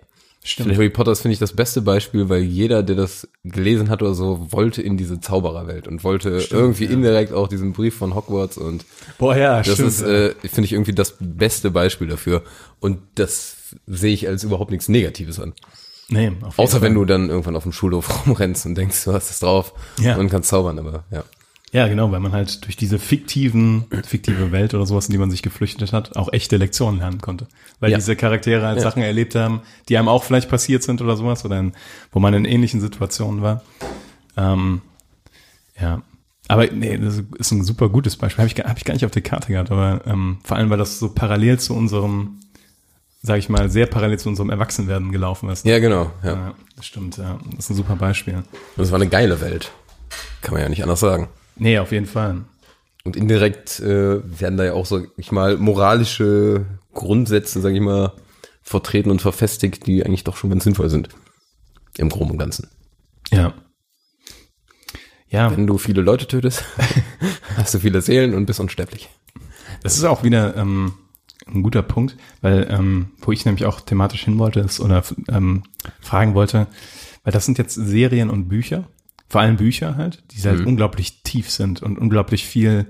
Stimmt. Harry Potter ist, finde ich, das beste Beispiel, weil jeder, der das gelesen hat oder so, wollte in diese Zaubererwelt und wollte irgendwie indirekt auch diesen Brief von Hogwarts und Boah, ja, das stimmt. ist, äh, finde ich, irgendwie das beste Beispiel dafür. Und das sehe ich als überhaupt nichts Negatives an. nee, auf jeden Außer wenn Fall. du dann irgendwann auf dem Schulhof rumrennst und denkst, du hast es drauf Ja. und kannst zaubern, aber ja. Ja, genau, weil man halt durch diese fiktiven, fiktive Welt oder sowas, in die man sich geflüchtet hat, auch echte Lektionen lernen konnte. Weil Ja. diese Charaktere halt Ja. Sachen erlebt haben, die einem auch vielleicht passiert sind oder sowas, oder in, wo man in ähnlichen Situationen war. Ähm, ja. Aber nee, das ist ein super gutes Beispiel. Habe ich, gar- hab ich gar nicht auf der Karte gehabt, aber ähm, vor allem, weil das so parallel zu unserem, sag ich mal, sehr parallel zu unserem Erwachsenwerden gelaufen ist. Ja, genau, ja. Ja, das stimmt, ja. Das ist ein super Beispiel. Und es war eine geile Welt. Kann man ja nicht anders sagen. Nee, auf jeden Fall. Und indirekt äh, werden da ja auch, sag ich mal, moralische Grundsätze, sag ich mal, vertreten und verfestigt, die eigentlich doch schon ganz sinnvoll sind. Im Groben und Ganzen. Ja. Ja. Wenn du viele Leute tötest, hast du viele Seelen und bist unsterblich. Das ist auch wieder ähm, ein guter Punkt, weil ähm, wo ich nämlich auch thematisch hin wollte ist, oder ähm, fragen wollte, weil das sind jetzt Serien und Bücher, vor allem Bücher halt, die halt unglaublich tief sind und unglaublich viel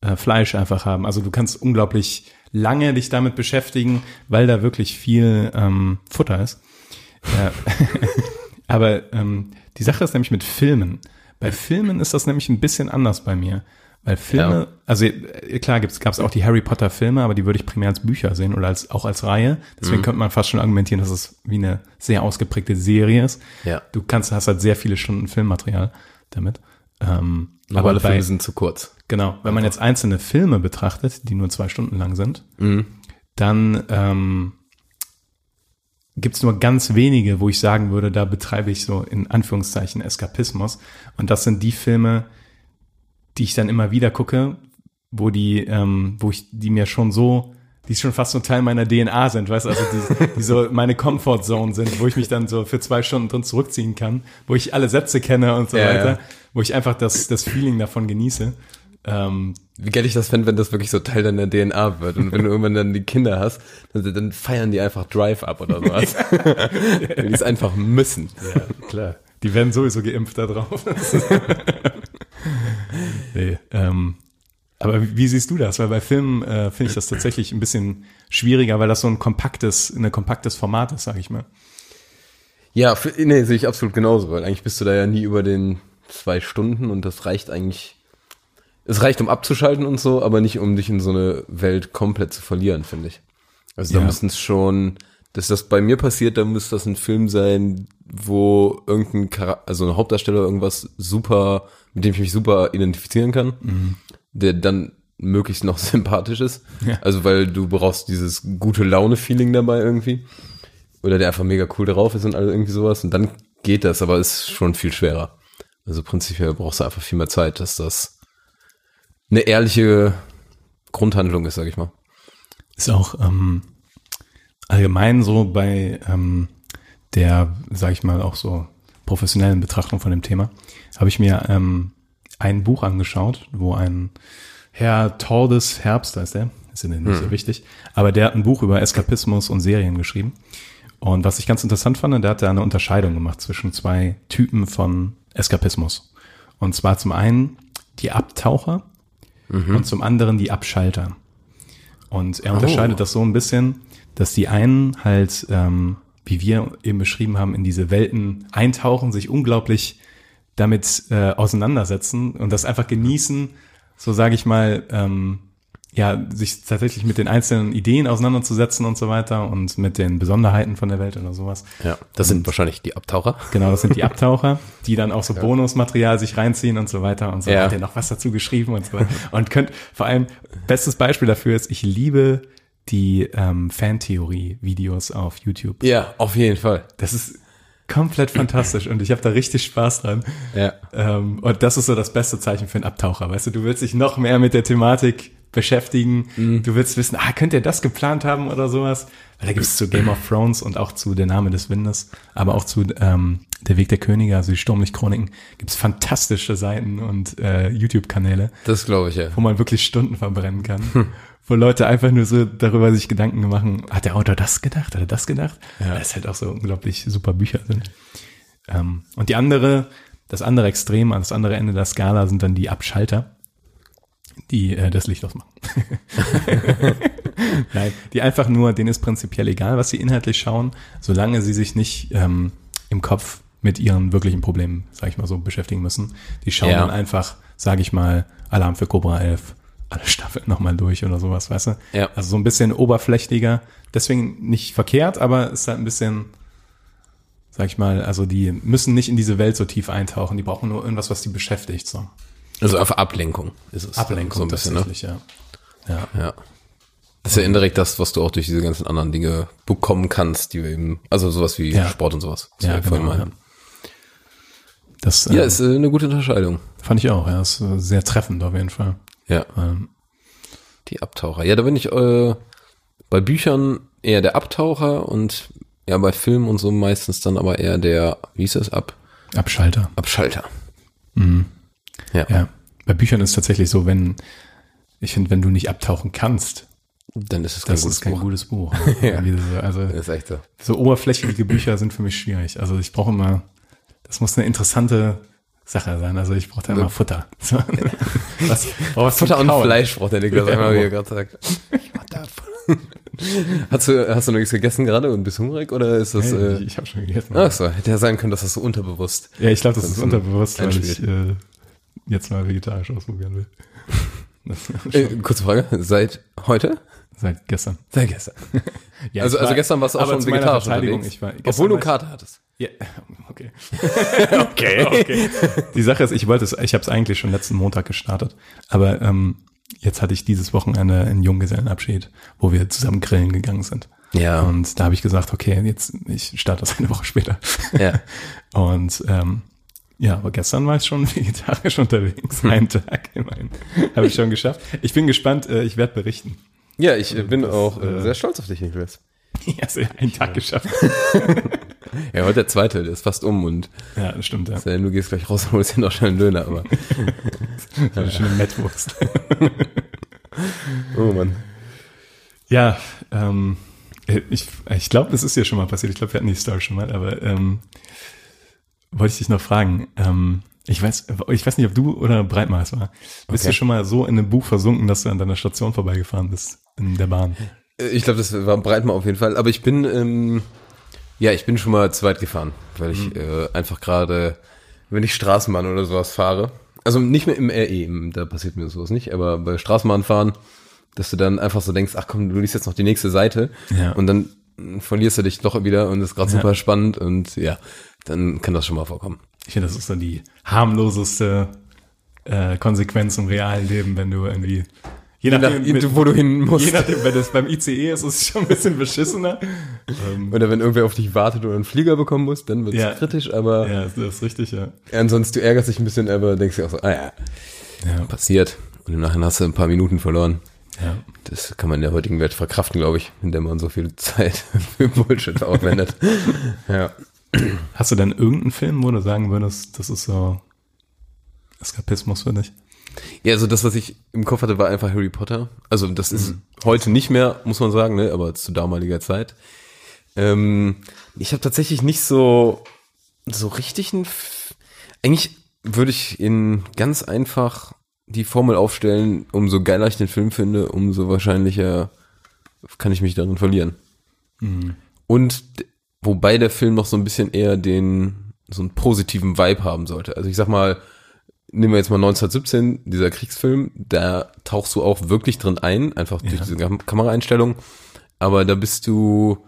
äh, Fleisch einfach haben. Also du kannst unglaublich lange dich damit beschäftigen, weil da wirklich viel ähm, Futter ist. Ja. Aber ähm, die Sache ist nämlich mit Filmen. Bei Filmen ist das nämlich ein bisschen anders bei mir. Weil Filme, Ja. also äh, klar gibt's gab's auch die Harry Potter Filme, aber die würde ich primär als Bücher sehen oder als auch als Reihe. Deswegen könnte man fast schon argumentieren, dass es wie eine sehr ausgeprägte Serie ist. Ja. Du kannst hast halt sehr viele Stunden Filmmaterial damit. Ähm, aber Aber alle bei, Filme sind zu kurz. Genau, wenn man jetzt einzelne Filme betrachtet, die nur zwei Stunden lang sind, Mhm. dann ähm, gibt es nur ganz wenige, wo ich sagen würde, da betreibe ich so in Anführungszeichen Eskapismus. Und das sind die Filme, die ich dann immer wieder gucke, wo die, ähm, wo ich die mir schon so, die schon fast so Teil meiner DNA sind, weißt du, also die, die so meine Comfort Zone sind, wo ich mich dann so für zwei Stunden drin zurückziehen kann, wo ich alle Sätze kenne und so Ja, weiter, ja. wo ich einfach das, das Feeling davon genieße. Ähm, Wie geil ich das fände, wenn das wirklich so Teil deiner DNA wird. Und wenn du irgendwann dann die Kinder hast, dann, dann feiern die einfach Drive up oder sowas. Weil die es einfach müssen. ja, klar. Die werden sowieso geimpft da drauf. nee, ähm, aber wie, siehst du das? Weil bei Filmen äh, finde ich das tatsächlich ein bisschen schwieriger, weil das so ein kompaktes, ein kompaktes Format ist, sage ich mal. Ja, für, nee, sehe ich absolut genauso, weil eigentlich bist du da ja nie über den zwei Stunden und das reicht eigentlich. Es reicht, um abzuschalten und so, aber nicht, um dich in so eine Welt komplett zu verlieren, finde ich. Also da Ja. müssten es schon, dass das bei mir passiert, dann müsste das ein Film sein, wo irgendein Chara also ein Hauptdarsteller irgendwas super, mit dem ich mich super identifizieren kann, der dann möglichst noch sympathisch ist. Ja. Also weil du brauchst dieses gute Laune-Feeling dabei irgendwie. Oder der einfach mega cool drauf ist und all irgendwie sowas. Und dann geht das, aber ist schon viel schwerer. Also prinzipiell brauchst du einfach viel mehr Zeit, dass das eine ehrliche Grundhandlung ist, sag ich mal. Ist auch ähm, allgemein so bei ähm, der, sag ich mal, auch so professionellen Betrachtung von dem Thema, habe ich mir ähm, ein Buch angeschaut, wo ein Herr Tordes Herbst, heißt der, ist ja nicht so wichtig, aber der hat ein Buch über Eskapismus und Serien geschrieben. Und was ich ganz interessant fand, der hat da eine Unterscheidung gemacht zwischen zwei Typen von Eskapismus. Und zwar zum einen die Abtaucher und zum anderen die Abschalter. Und er unterscheidet das so ein bisschen, dass die einen halt, ähm, wie wir eben beschrieben haben, in diese Welten eintauchen, sich unglaublich damit äh, auseinandersetzen und das einfach genießen, so sage ich mal, ähm, ja, sich tatsächlich mit den einzelnen Ideen auseinanderzusetzen und so weiter und mit den Besonderheiten von der Welt oder sowas. Ja, das sind wahrscheinlich die Abtaucher. Genau, das sind die Abtaucher, die dann auch so Bonusmaterial sich reinziehen und so weiter und so Ja. hat er noch was dazu geschrieben und so weiter. Und könnt, vor allem, bestes Beispiel dafür ist, ich liebe die ähm, Fantheorie-Videos auf YouTube. Ja, auf jeden Fall. Das ist komplett fantastisch und ich habe da richtig Spaß dran. Ja. Ähm, und das ist so das beste Zeichen für einen Abtaucher. Weißt du, du willst dich noch mehr mit der Thematik beschäftigen. Mhm. Du willst wissen, ah, könnt ihr das geplant haben oder sowas? Weil da gibt es zu Game of Thrones und auch zu Der Name des Windes, aber auch zu ähm, Der Weg der Könige, also die Sturmlichtchroniken, gibt es fantastische Seiten und äh, YouTube-Kanäle, Das glaube ich, ja. wo man wirklich Stunden verbrennen kann. Wo Leute einfach nur so darüber sich Gedanken machen, hat der Autor das gedacht, hat er das gedacht? Ja. Weil es halt auch so unglaublich super Bücher sind. Ähm, und die andere, das andere Extrem, an das andere Ende der Skala sind dann die Abschalter, die äh, das Licht ausmachen. Nein, die einfach nur, denen ist prinzipiell egal, was sie inhaltlich schauen, solange sie sich nicht ähm, im Kopf mit ihren wirklichen Problemen, sag ich mal so, beschäftigen müssen. Die schauen Ja. dann einfach, sage ich mal, Alarm für Cobra 11, alle Staffeln nochmal durch oder sowas, weißt du? Ja. Also so ein bisschen oberflächliger, deswegen nicht verkehrt, aber ist halt ein bisschen, sag ich mal, also die müssen nicht in diese Welt so tief eintauchen, die brauchen nur irgendwas, was die beschäftigt, so. Also einfach Ablenkung ist es. Ablenkung so ein bisschen, ne? ja. Ja. Ja. Das ist ja indirekt das, was du auch durch diese ganzen anderen Dinge bekommen kannst, die wir eben, also sowas wie Ja. Sport und sowas. was Ja, genau, ja. Das Ja, äh, ist äh, eine gute Unterscheidung. fand ich auch, ja, ist äh, sehr treffend auf jeden Fall. Ja. Ähm, Die Abtaucher. Ja, da bin ich äh, bei Büchern eher der Abtaucher und ja, bei Filmen und so meistens dann aber eher der, wie hieß das, Ab, Abschalter. Abschalter. Mhm. Ja. Ja. Bei Büchern ist tatsächlich so, wenn, ich finde, wenn du nicht abtauchen kannst, Dann ist es kein das gutes ist kein Buch. gutes Buch. Ja. Irgendwie so, also Das ist echt so. so oberflächliche Bücher sind für mich schwierig. Also ich brauche immer, das muss eine interessante Sache sein. Also ich brauche da immer Futter. So. Was, was Futter und. Fleisch braucht der Niklas einmal, wie er gerade sagt. hast du, hast du noch nichts gegessen gerade und bist hungrig oder ist das, Hey, äh, ich habe schon gegessen. ach so, hätte ja sein können, dass das so unterbewusst. Ja, ich glaube, das Das ist unterbewusst, weil ich äh, jetzt mal vegetarisch ausprobieren will. Äh, kurze Frage, seit heute? Seit gestern. Seit gestern. Ja, also, also war- gestern warst du auch schon vegetarisch unterwegs. ich war, Obwohl du Karte hattest. Ja, okay. okay. okay. Die Sache ist, ich wollte es, ich habe es eigentlich schon letzten Montag gestartet, aber ähm, jetzt hatte ich dieses Wochenende einen Junggesellenabschied, wo wir zusammen grillen gegangen sind. Ja. Und da habe ich gesagt, okay, jetzt ich starte das eine Woche später. Ja. Und ähm, ja, aber gestern war ich schon vegetarisch unterwegs. Einen Tag immerhin. Habe ich schon geschafft. Ich bin gespannt, äh, ich werde berichten. Ja, ich äh, bin Das, auch äh, äh, sehr stolz auf dich, Niklas. Ja, also einen Tag geschafft. Ja, heute der zweite, der ist fast um und Ja, das stimmt, ja. du gehst gleich raus und holst dir noch schnell einen Döner, aber. So eine schöne Mettwurst. Oh Mann. Ja, ähm, ich, ich glaube, das ist ja schon mal passiert. Ich glaube, wir hatten die Story schon mal, aber ähm, wollte ich dich noch fragen. Ähm, ich weiß, ich weiß nicht, ob du oder Breitmar es war. Bist Okay. du schon mal so in einem Buch versunken, dass du an deiner Station vorbeigefahren bist in der Bahn? Äh, Ich glaube, das war Breitmar auf jeden Fall. Aber ich bin, ähm, ja, ich bin schon mal zu weit gefahren, weil ich äh, einfach gerade, wenn ich Straßenbahn oder sowas fahre, also nicht mehr im RE, da passiert mir sowas nicht, aber bei Straßenbahn fahren, dass du dann einfach so denkst, ach komm, du liest jetzt noch die nächste Seite Ja. und dann verlierst du dich doch wieder und ist gerade Ja. super spannend und ja, dann kann das schon mal vorkommen. Ich finde, das ist so die harmloseste äh, Konsequenz im realen Leben, wenn du irgendwie je Je nachdem, nach, mit, wo du hin musst. je nachdem, wenn das beim ICE ist, ist es schon ein bisschen beschissener. Ähm, Oder wenn irgendwer auf dich wartet oder einen Flieger bekommen muss, dann wird es Ja. kritisch, aber ja, das ist richtig, ja. ansonsten du ärgerst dich ein bisschen, aber denkst dir auch so, ah ja, Ja, passiert. Und im Nachhinein hast du ein paar Minuten verloren. ja. Das kann man in der heutigen Welt verkraften, glaube ich, in der man so viel Zeit für Bullshit aufwendet. ja. Hast du denn irgendeinen Film, wo du sagen würdest, das ist so Eskapismus für dich? Ja, also das, was ich im Kopf hatte, war einfach Harry Potter. Also das ist heute nicht mehr, muss man sagen, ne? aber zu damaliger Zeit. Ähm, ich habe tatsächlich nicht so so richtig ein. F Eigentlich würde ich in ganz einfach die Formel aufstellen, umso geiler ich den Film finde, umso wahrscheinlicher kann ich mich darin verlieren. Und d- wobei der Film noch so ein bisschen eher den so einen positiven Vibe haben sollte. Also ich sag mal, nehmen wir jetzt mal 1917, dieser Kriegsfilm, da tauchst du auch wirklich drin ein, einfach durch diese Kam Kameraeinstellung. Aber da bist du,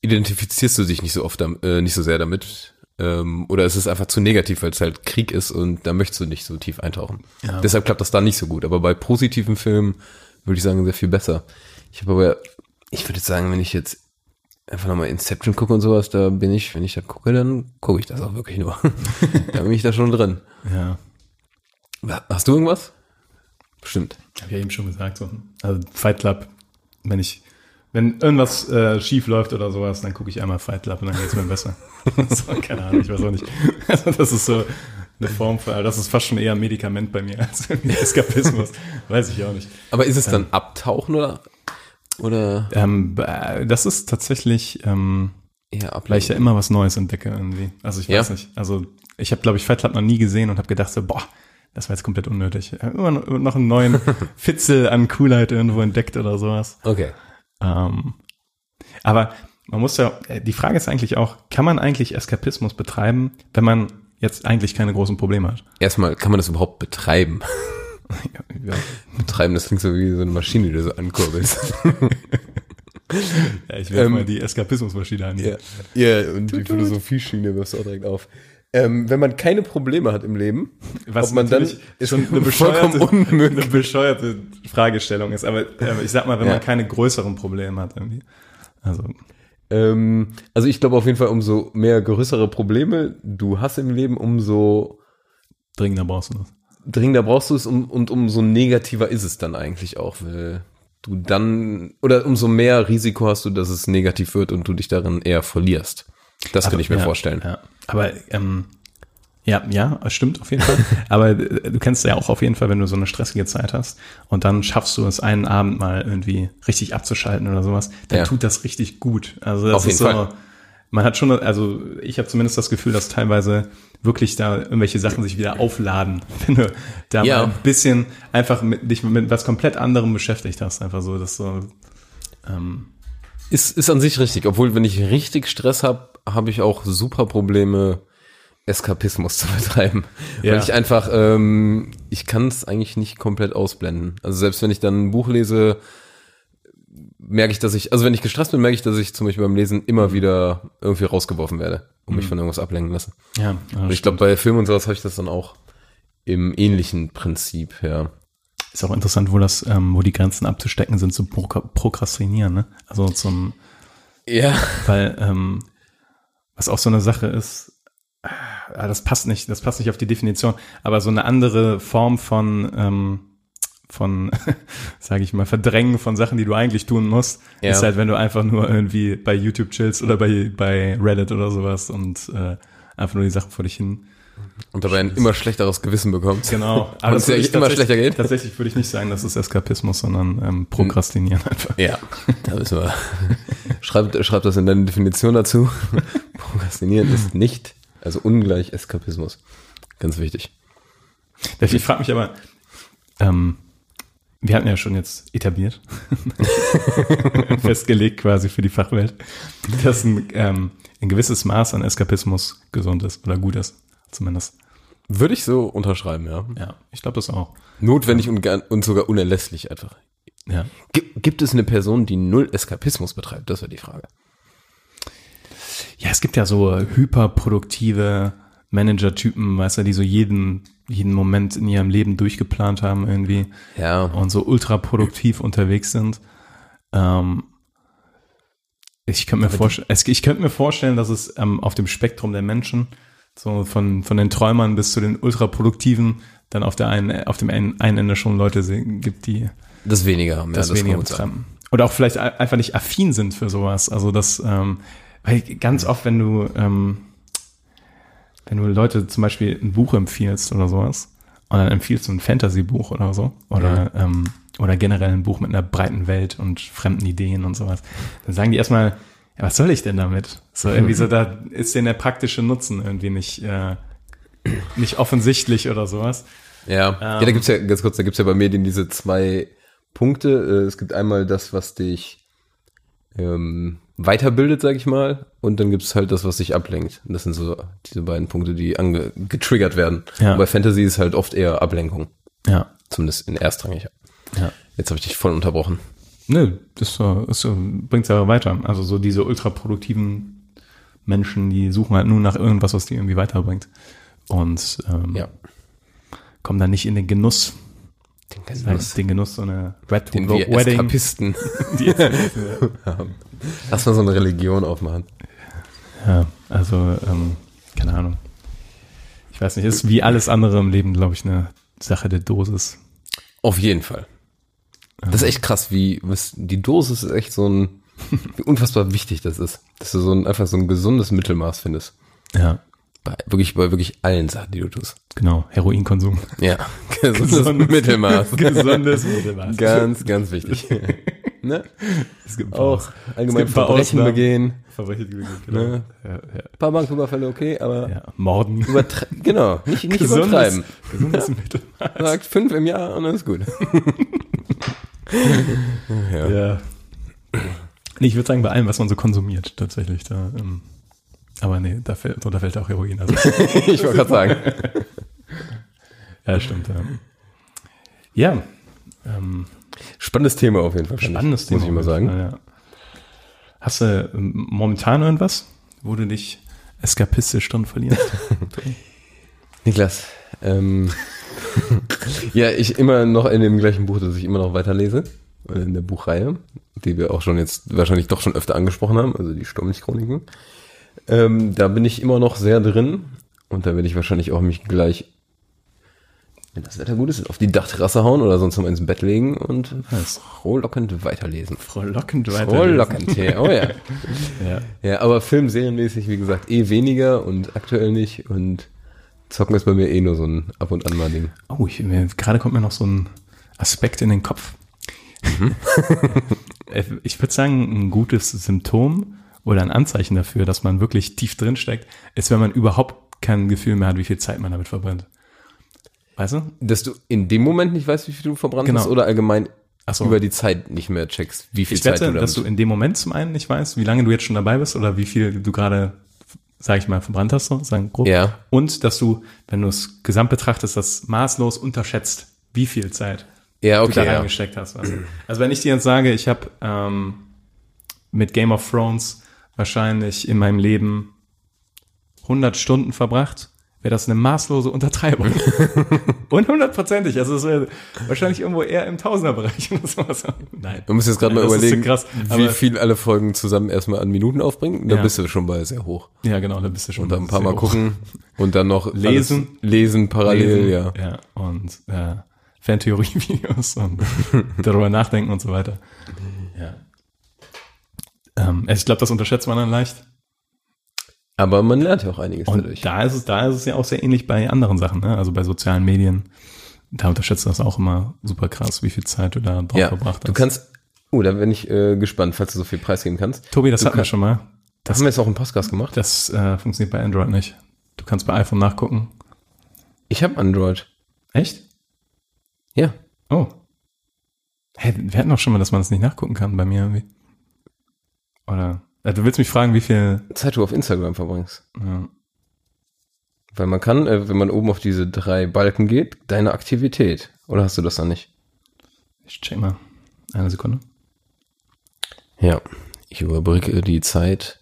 identifizierst du dich nicht so oft, äh, nicht so sehr damit. Ähm, oder es ist einfach zu negativ, weil es halt Krieg ist und da möchtest du nicht so tief eintauchen. Ja. Deshalb klappt das da nicht so gut. Aber bei positiven Filmen würde ich sagen, sehr viel besser. Ich habe aber, ich würde jetzt sagen, wenn ich jetzt einfach nochmal Inception gucke und sowas, da bin ich, wenn ich da gucke, dann gucke ich das auch wirklich nur. da bin ich da schon drin. Ja, Hast du irgendwas? Bestimmt. habe ja eben schon gesagt. So. Also Fight Club, wenn ich, wenn irgendwas äh, schief läuft oder sowas, dann gucke ich einmal Fight Club und dann geht's mir besser. so, keine Ahnung, ich weiß auch nicht. Also das ist so eine Form von, das ist fast schon eher ein Medikament bei mir als Eskapismus. weiß ich auch nicht. Aber ist es dann Abtauchen oder, oder Ähm, äh, das ist tatsächlich, ähm, eher weil ich ja immer was Neues entdecke irgendwie. Also ich Ja. weiß nicht. Also ich habe, glaube ich, Fight Club noch nie gesehen und habe gedacht so, boah, das war jetzt komplett unnötig. Hab Immer noch- einen neuen Fitzel an Coolheit irgendwo entdeckt oder sowas. Okay. Ähm, aber man muss ja, äh, die Frage ist eigentlich auch, kann man eigentlich Eskapismus betreiben, wenn man jetzt eigentlich keine großen Probleme hat? Erstmal, kann man das überhaupt betreiben? Ja, Betreiben, das klingt so wie so eine Maschine, die du so ankurbelst. ja ich werde Ähm, mal die Eskapismusmaschine an. Ja, ja und die Philosophieschiene wirst du auch direkt auf. Ähm, wenn man keine Probleme hat im Leben, Was man dann ist schon eine bescheuerte, eine bescheuerte Fragestellung ist. Aber äh, ich sag mal, wenn Ja. man keine größeren Probleme hat irgendwie. Also, Ähm, also ich glaube auf jeden Fall, umso mehr größere Probleme du hast im Leben, umso dringender brauchst du das. dringender brauchst du es um, und umso negativer ist es dann eigentlich auch, weil du dann oder umso mehr Risiko hast du, dass es negativ wird und du dich darin eher verlierst. Das kann ich mir ja, vorstellen. Ja. Aber ähm, ja, ja, es stimmt auf jeden Fall. Aber äh, du kennst ja auch auf jeden Fall, wenn du so eine stressige Zeit hast und dann schaffst du es einen Abend mal irgendwie richtig abzuschalten oder sowas, dann Ja. tut das richtig gut. Also das Auf ist jeden so, Fall. man hat schon, also ich habe zumindest das Gefühl, dass teilweise wirklich da irgendwelche Sachen sich wieder aufladen, wenn du da Ja. mal ein bisschen einfach mit, dich mit was komplett anderem beschäftigt hast. Einfach so, das so, ähm, Ist, ist an sich richtig, obwohl wenn ich richtig Stress habe, habe ich auch super Probleme, Eskapismus zu betreiben. Ja. Weil ich einfach, ähm, ich kann es eigentlich nicht komplett ausblenden. Also selbst wenn ich dann ein Buch lese, merke ich, dass ich, also wenn ich gestresst bin, merke ich, dass ich zum Beispiel beim Lesen immer wieder irgendwie rausgeworfen werde und mich von irgendwas ablenken lasse. ja, Und ich glaube, bei Filmen und sowas habe ich das dann auch im ähnlichen Prinzip, ja. Ist auch interessant, wo das, ähm, wo die Grenzen abzustecken sind zum Pro Prokrastinieren, ne? Also zum, Ja. weil, ähm, was auch so eine Sache ist, ah, das passt nicht, das passt nicht auf die Definition, aber so eine andere Form von, ähm, von, sage ich mal, Verdrängen von Sachen, die du eigentlich tun musst, Ja. ist halt, wenn du einfach nur irgendwie bei YouTube chillst oder bei, bei Reddit oder sowas und äh, einfach nur die Sachen vor dich hin. Und dabei ein immer schlechteres Gewissen bekommst. Genau. Aber es ich immer tatsächlich- schlechter geht. Tatsächlich würde ich nicht sagen, das ist Eskapismus, sondern ähm, Prokrastinieren einfach. Ja, da müssen wir. Schreib, schreib das in deine Definition dazu. Prokrastinieren ist nicht, also ungleich Eskapismus. Ganz wichtig. Ich frage mich aber, ähm, wir hatten ja schon jetzt etabliert, festgelegt quasi für die Fachwelt, dass ein, ähm, ein gewisses Maß an Eskapismus gesund ist oder gut ist, zumindest. Würde ich so unterschreiben, ja. Ja, ich glaube das auch. Notwendig und, und sogar unerlässlich einfach. Ja. Gibt, gibt es eine Person, die null Eskapismus betreibt? Das wäre die Frage. Ja, es gibt ja so hyperproduktive Manager-Typen, weißt du, die so jeden, jeden Moment in ihrem Leben durchgeplant haben irgendwie. Ja. und so ultra produktiv unterwegs sind. Ähm, ich könnte mir, ich könnte mir vorstellen, dass es ähm, auf dem Spektrum der Menschen, so von, von den Träumern bis zu den ultraproduktiven, dann auf, der einen, auf dem einen, Ende schon Leute gibt, die Das weniger haben. das ja, weniger betreiben. Oder auch vielleicht ein- einfach nicht affin sind für sowas. Also das, ähm, weil ganz oft, wenn du, ähm, wenn du Leute zum Beispiel ein Buch empfiehlst oder sowas, und dann empfiehlst du ein Fantasy-Buch oder so, oder, ähm, oder generell ein Buch mit einer breiten Welt und fremden Ideen und sowas, dann sagen die erstmal, ja, was soll ich denn damit? So irgendwie so, da ist denen der praktische Nutzen irgendwie nicht, äh, nicht offensichtlich oder sowas. Ja, ja da gibt's ja, ganz kurz, da gibt's ja bei Medien diese zwei Punkte. Äh, Es gibt einmal das, was dich ähm, weiterbildet, sag ich mal, und dann gibt's halt das, was dich ablenkt. Und das sind so diese beiden Punkte, die ange getriggert werden. Ja. Und bei Fantasy ist halt oft eher Ablenkung, Ja, zumindest in erstrangig. ja. Jetzt habe ich dich voll unterbrochen. Nö, das äh, ist, äh, bringt's aber weiter. Also so diese ultraproduktiven Menschen, die suchen halt nur nach irgendwas, was die irgendwie weiterbringt. Und ähm, Ja. kommen dann nicht in den Genuss, Den Genuss, den Genuss so eine Red den wir Wedding. Eskapisten Die, haben. Lass mal so eine Religion aufmachen. ja, also ähm, keine Ahnung. Ich weiß nicht, ist wie alles andere im Leben, glaube ich, eine Sache der Dosis. Auf jeden Fall. Das ist echt krass, wie was, die Dosis ist echt so ein, wie unfassbar wichtig das ist, dass du so ein einfach so ein gesundes Mittelmaß findest. Ja, Bei wirklich bei wirklich allen Sachen, die du tust. genau. Heroinkonsum. Ja, gesundes Mittelmaß. Gesundes Mittelmaß. Ganz, ganz wichtig. ne? Es gibt ein Auch allgemein ein paar Verbrechen Ausnahmen. begehen. Verbrechen, genau. Ne? Ja, ja, Ein paar Banküberfälle okay, aber ja. Morden. übertre genau, nicht, nicht Gesundes, übertreiben. gesundes Mittelmaß. Sagt fünf im Jahr und dann ist gut. ja. Ja. Nee, ich würde sagen, bei allem, was man so konsumiert, tatsächlich. Da, ähm, aber nee, da fällt, da fällt auch Heroin. Also, Ich wollte gerade sagen. ja, stimmt. Ja, ja ähm, Spannendes Thema auf jeden Fall. spannendes ich, Thema. Muss ich mal sagen. Ja, ja. Hast du ähm, momentan irgendwas, wo du dich eskapistisch drin verlierst? Niklas, ähm, ja, ich immer noch in dem gleichen Buch, das ich immer noch weiterlese, in der Buchreihe, die wir auch schon jetzt wahrscheinlich doch schon öfter angesprochen haben, also die Sturmlichtchroniken. Ähm, da bin ich immer noch sehr drin und da werde ich wahrscheinlich auch mich gleich, wenn das Wetter gut ist, auf die Dachterrasse hauen oder sonst mal ins Bett legen und Nice. frohlockend weiterlesen. Frohlockend weiter. Frohlockend, ja, oh ja. Ja. Ja, aber Film, serienmäßig, wie gesagt, eh weniger und aktuell nicht und zocken ist bei mir eh nur so ein ab und an mal Ding. Oh, ich, mir, gerade kommt mir noch so ein Aspekt in den Kopf. Äh, ich würde sagen, ein gutes Symptom oder ein Anzeichen dafür, dass man wirklich tief drin steckt, ist, wenn man überhaupt kein Gefühl mehr hat, wie viel Zeit man damit verbrennt. Weißt du? Dass du in dem Moment nicht weißt, wie viel du verbrannt Genau. hast oder allgemein so. über die Zeit nicht mehr checkst, wie viel Ich Zeit wette, du dass du in dem Moment zum einen nicht weißt, wie lange du jetzt schon dabei bist oder wie viel du gerade, sag ich mal, verbrannt hast, so, sagen grob. Ja. Und dass du, wenn du es gesamt betrachtest, das maßlos unterschätzt, wie viel Zeit Ja, du da okay. Ja. reingesteckt hast. Also, also wenn ich dir jetzt sage, ich habe ähm, mit Game of Thrones wahrscheinlich in meinem Leben 100 Stunden verbracht, wäre das eine maßlose Untertreibung. Und hundertprozentig. Also es wäre wahrscheinlich irgendwo eher im Tausenderbereich. Nein. Du musst jetzt gerade mal Das überlegen, krass, wie viel alle Folgen zusammen erstmal an Minuten aufbringen. Da Ja. bist du schon bei sehr hoch. Ja, genau, da bist du schon. Und dann ein paar Mal hoch. gucken und dann noch Lesen. lesen parallel, Lesen, ja. Ja, und äh, Fantheorie-Videos und darüber nachdenken und so weiter. Ja. Ähm, also ich glaube, das unterschätzt man dann leicht. Aber man lernt ja auch einiges Und dadurch. da ist es, da ist es ja auch sehr ähnlich bei anderen Sachen, ne? Also bei sozialen Medien. Da unterschätzt du das auch immer super krass, wie viel Zeit du da drauf ja, verbracht hast. du kannst, oh, da bin ich äh, gespannt, falls du so viel preisgeben kannst. Tobi, das du hatten wir kannst- schon mal. Das haben wir jetzt auch im Podcast gemacht. Das äh, funktioniert bei Android nicht. Du kannst bei iPhone nachgucken. Ich habe Android. Echt? Ja. Oh. Hä, wir hatten doch schon mal, dass man das nicht nachgucken kann bei mir irgendwie. Oder, du willst mich fragen, wie viel, Zeit du auf Instagram verbringst. ja, Weil man kann, äh, wenn man oben auf diese drei Balken geht, deine Aktivität. Oder hast du das dann nicht? ich check mal. Eine Sekunde. Ja. Ich überbrücke die Zeit.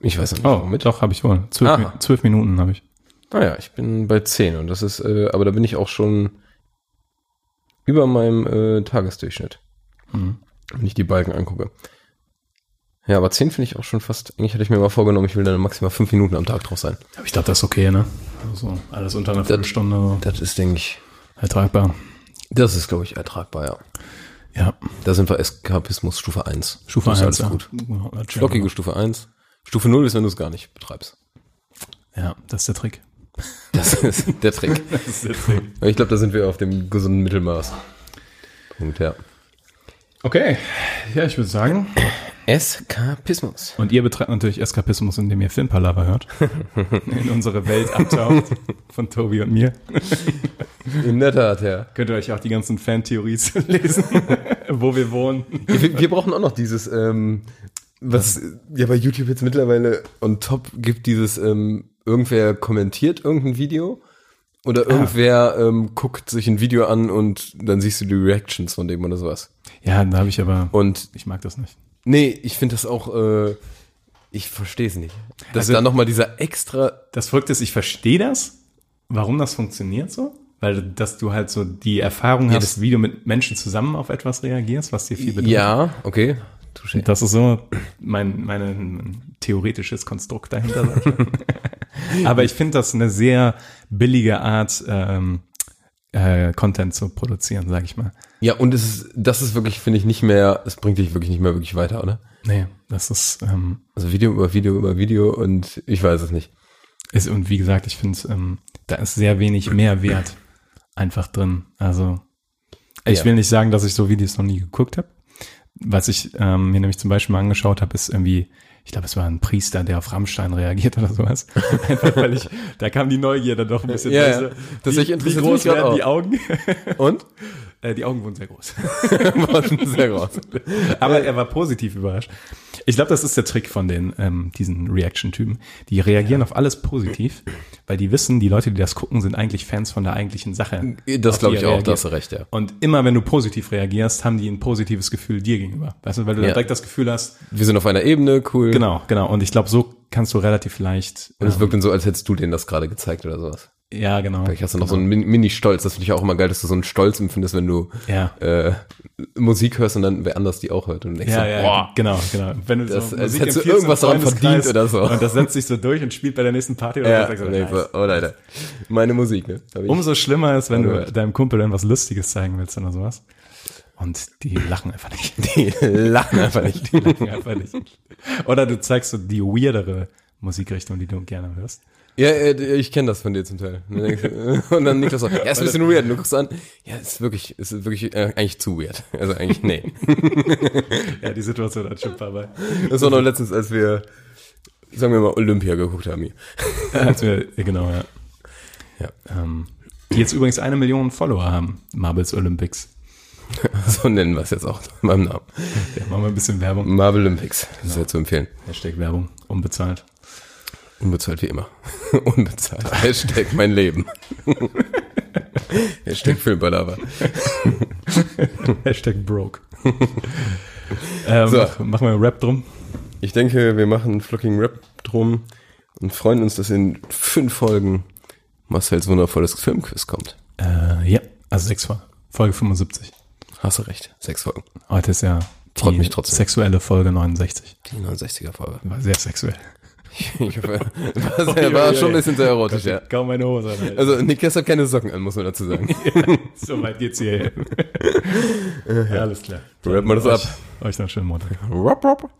Ich weiß nicht, Oh, womit. doch, habe ich wohl. Zwölf, Ah. Mi- zwölf Minuten habe ich. Naja, ich bin bei 10 und das ist, äh, aber da bin ich auch schon über meinem äh, Tagesdurchschnitt. Mhm. Wenn ich die Balken angucke. Ja, aber 10 finde ich auch schon fast, eigentlich hatte ich mir mal vorgenommen, ich will dann maximal 5 Minuten am Tag drauf sein. Aber ich glaube, das ist okay, ne? Also alles unter einer Viertelstunde Das ist, denke ich, ertragbar. das ist, glaube ich, ertragbar, ja. Ja, Da sind wir Eskapismus Stufe 1. Stufe Das ist 1. alles gut. Ja, ja, Flockige Stufe 1. Stufe 0 ist, wenn du es gar nicht betreibst. Ja, das ist der Trick. Das ist der Trick. Das ist der Trick. Ich glaube, da sind wir auf dem gesunden Mittelmaß. Punkt, ja. Okay, ja, ich würde sagen. Eskapismus. Und ihr betreibt natürlich Eskapismus, indem ihr Filmpalava hört. In unsere Welt abtaucht von Tobi und mir. In der Tat, ja. Könnt ihr euch auch die ganzen Fan-Theories lesen, wo wir wohnen. Wir, wir brauchen auch noch dieses, ähm, was ja bei YouTube jetzt mittlerweile on top gibt, dieses, ähm, irgendwer kommentiert irgendein Video oder irgendwer ähm, guckt sich ein Video an und dann siehst du die Reactions von dem oder sowas. Ja, da habe ich aber. Und ich mag das nicht. nee, ich finde das auch, äh, ich verstehe es nicht. Dass Also- da nochmal dieser extra, Das Verrückte ist, ich verstehe das, warum das funktioniert so. Weil, dass du halt so die Erfahrung Ja, hast, das- wie du mit Menschen zusammen auf etwas reagierst, was dir viel bedeutet. ja, okay, touché. Das ist so mein, mein theoretisches Konstrukt dahinter. Aber ich finde das eine sehr billige Art, ähm, äh, Content zu produzieren, sag ich mal. Ja, und es ist, das ist wirklich, finde ich, nicht mehr, es bringt dich wirklich nicht mehr wirklich weiter, oder? Nee, das ist, ähm, Also Video über Video über Video und ich weiß es nicht. ist und wie gesagt, ich finde, ähm, da ist sehr wenig Mehrwert einfach drin. Also ich Ja. will nicht sagen, dass ich so Videos noch nie geguckt habe. Was ich ähm, mir nämlich zum Beispiel mal angeschaut habe, ist irgendwie, ich glaube, es war ein Priester, der auf Rammstein reagiert oder sowas. Einfach weil ich, da kam die Neugierde doch ein bisschen. Ja, du, Tatsächlich wie, wie interessiert groß mich grad werden die auch. Augen? Und? äh, die Augen wurden sehr groß. Schon sehr groß. Aber er war positiv überrascht. Ich glaube, das ist der Trick von den ähm, diesen Reaction-Typen. Die reagieren auf alles positiv, weil die wissen, die Leute, die das gucken, sind eigentlich Fans von der eigentlichen Sache. Das glaube ich auch, reagiert. da hast du recht, ja. Und immer wenn du positiv reagierst, haben die ein positives Gefühl dir gegenüber. Weißt du, weil du dann Ja. direkt das Gefühl hast, Wir sind auf einer Ebene, cool. genau, genau. Und ich glaube, so kannst du relativ leicht. Und es ähm, wirkt dann so, als hättest du denen das gerade gezeigt oder sowas. Ja, genau. Vielleicht hast du noch so einen Min- Mini-Stolz. Das finde ich auch immer geil, dass du so einen Stolz empfindest, wenn du Ja. äh, Musik hörst und dann wer anders die auch hört. Und denkst Ja, so, ja, boah, genau, genau. Wenn du Das- so Musik hättest du irgendwas daran verdient oder so. Und das setzt sich so durch und spielt bei der nächsten Party oder ja, was, denkst nice. so, oh Leute, meine Musik, ne? Ich- Umso schlimmer ist, wenn du Alright. deinem Kumpel irgendwas Lustiges zeigen willst oder sowas. Und die lachen einfach nicht. die lachen einfach nicht. Die lachen einfach nicht. Oder du zeigst so die weirdere Musikrichtung, die du gerne hörst. Ja, äh, ich kenne das von dir zum Teil. Und dann, Niklas so, ja, ist ein bisschen weird. Und du guckst an, ja, ist wirklich, ist wirklich äh, eigentlich zu weird. Also eigentlich, nee. Ja, die Situation hat schon ein paar Mal. Das war noch letztens, als wir, sagen wir mal, Olympia geguckt haben hier. Als wir, ja, genau, ja. Ja. Ähm, die jetzt übrigens eine Million Follower haben, Marbles Olympics. So nennen wir es jetzt auch meinem Namen. Ja, machen wir ein bisschen Werbung. Marvel Olympics. Das ist ja zu empfehlen. Hashtag Werbung, unbezahlt. Unbezahlt wie immer. Unbezahlt. Hashtag mein Leben. Hashtag Filmbalava. Hashtag broke. ähm, So. mach, machen wir einen Rap drum. Ich denke, wir machen einen Flocking Rap drum und freuen uns, dass in fünf Folgen Marcells wundervolles Filmquiz kommt. Äh, ja, also sechs Folgen. Folge 75. Hast du recht. Sechs Folgen. Heute ist ja Freut die mich trotzdem. sexuelle Folge 69. Die 69er Folge. War sehr sexuell. Ich hoffe, war, sehr, war schon ein bisschen sehr erotisch, ja. Kaum meine Hose. an, Alter. Also Niklas hat keine Socken an, muss man dazu sagen. so weit geht's hier. ja, alles klar. Rappen wir das euch, ab. Euch noch einen schönen Montag. Rup, rup.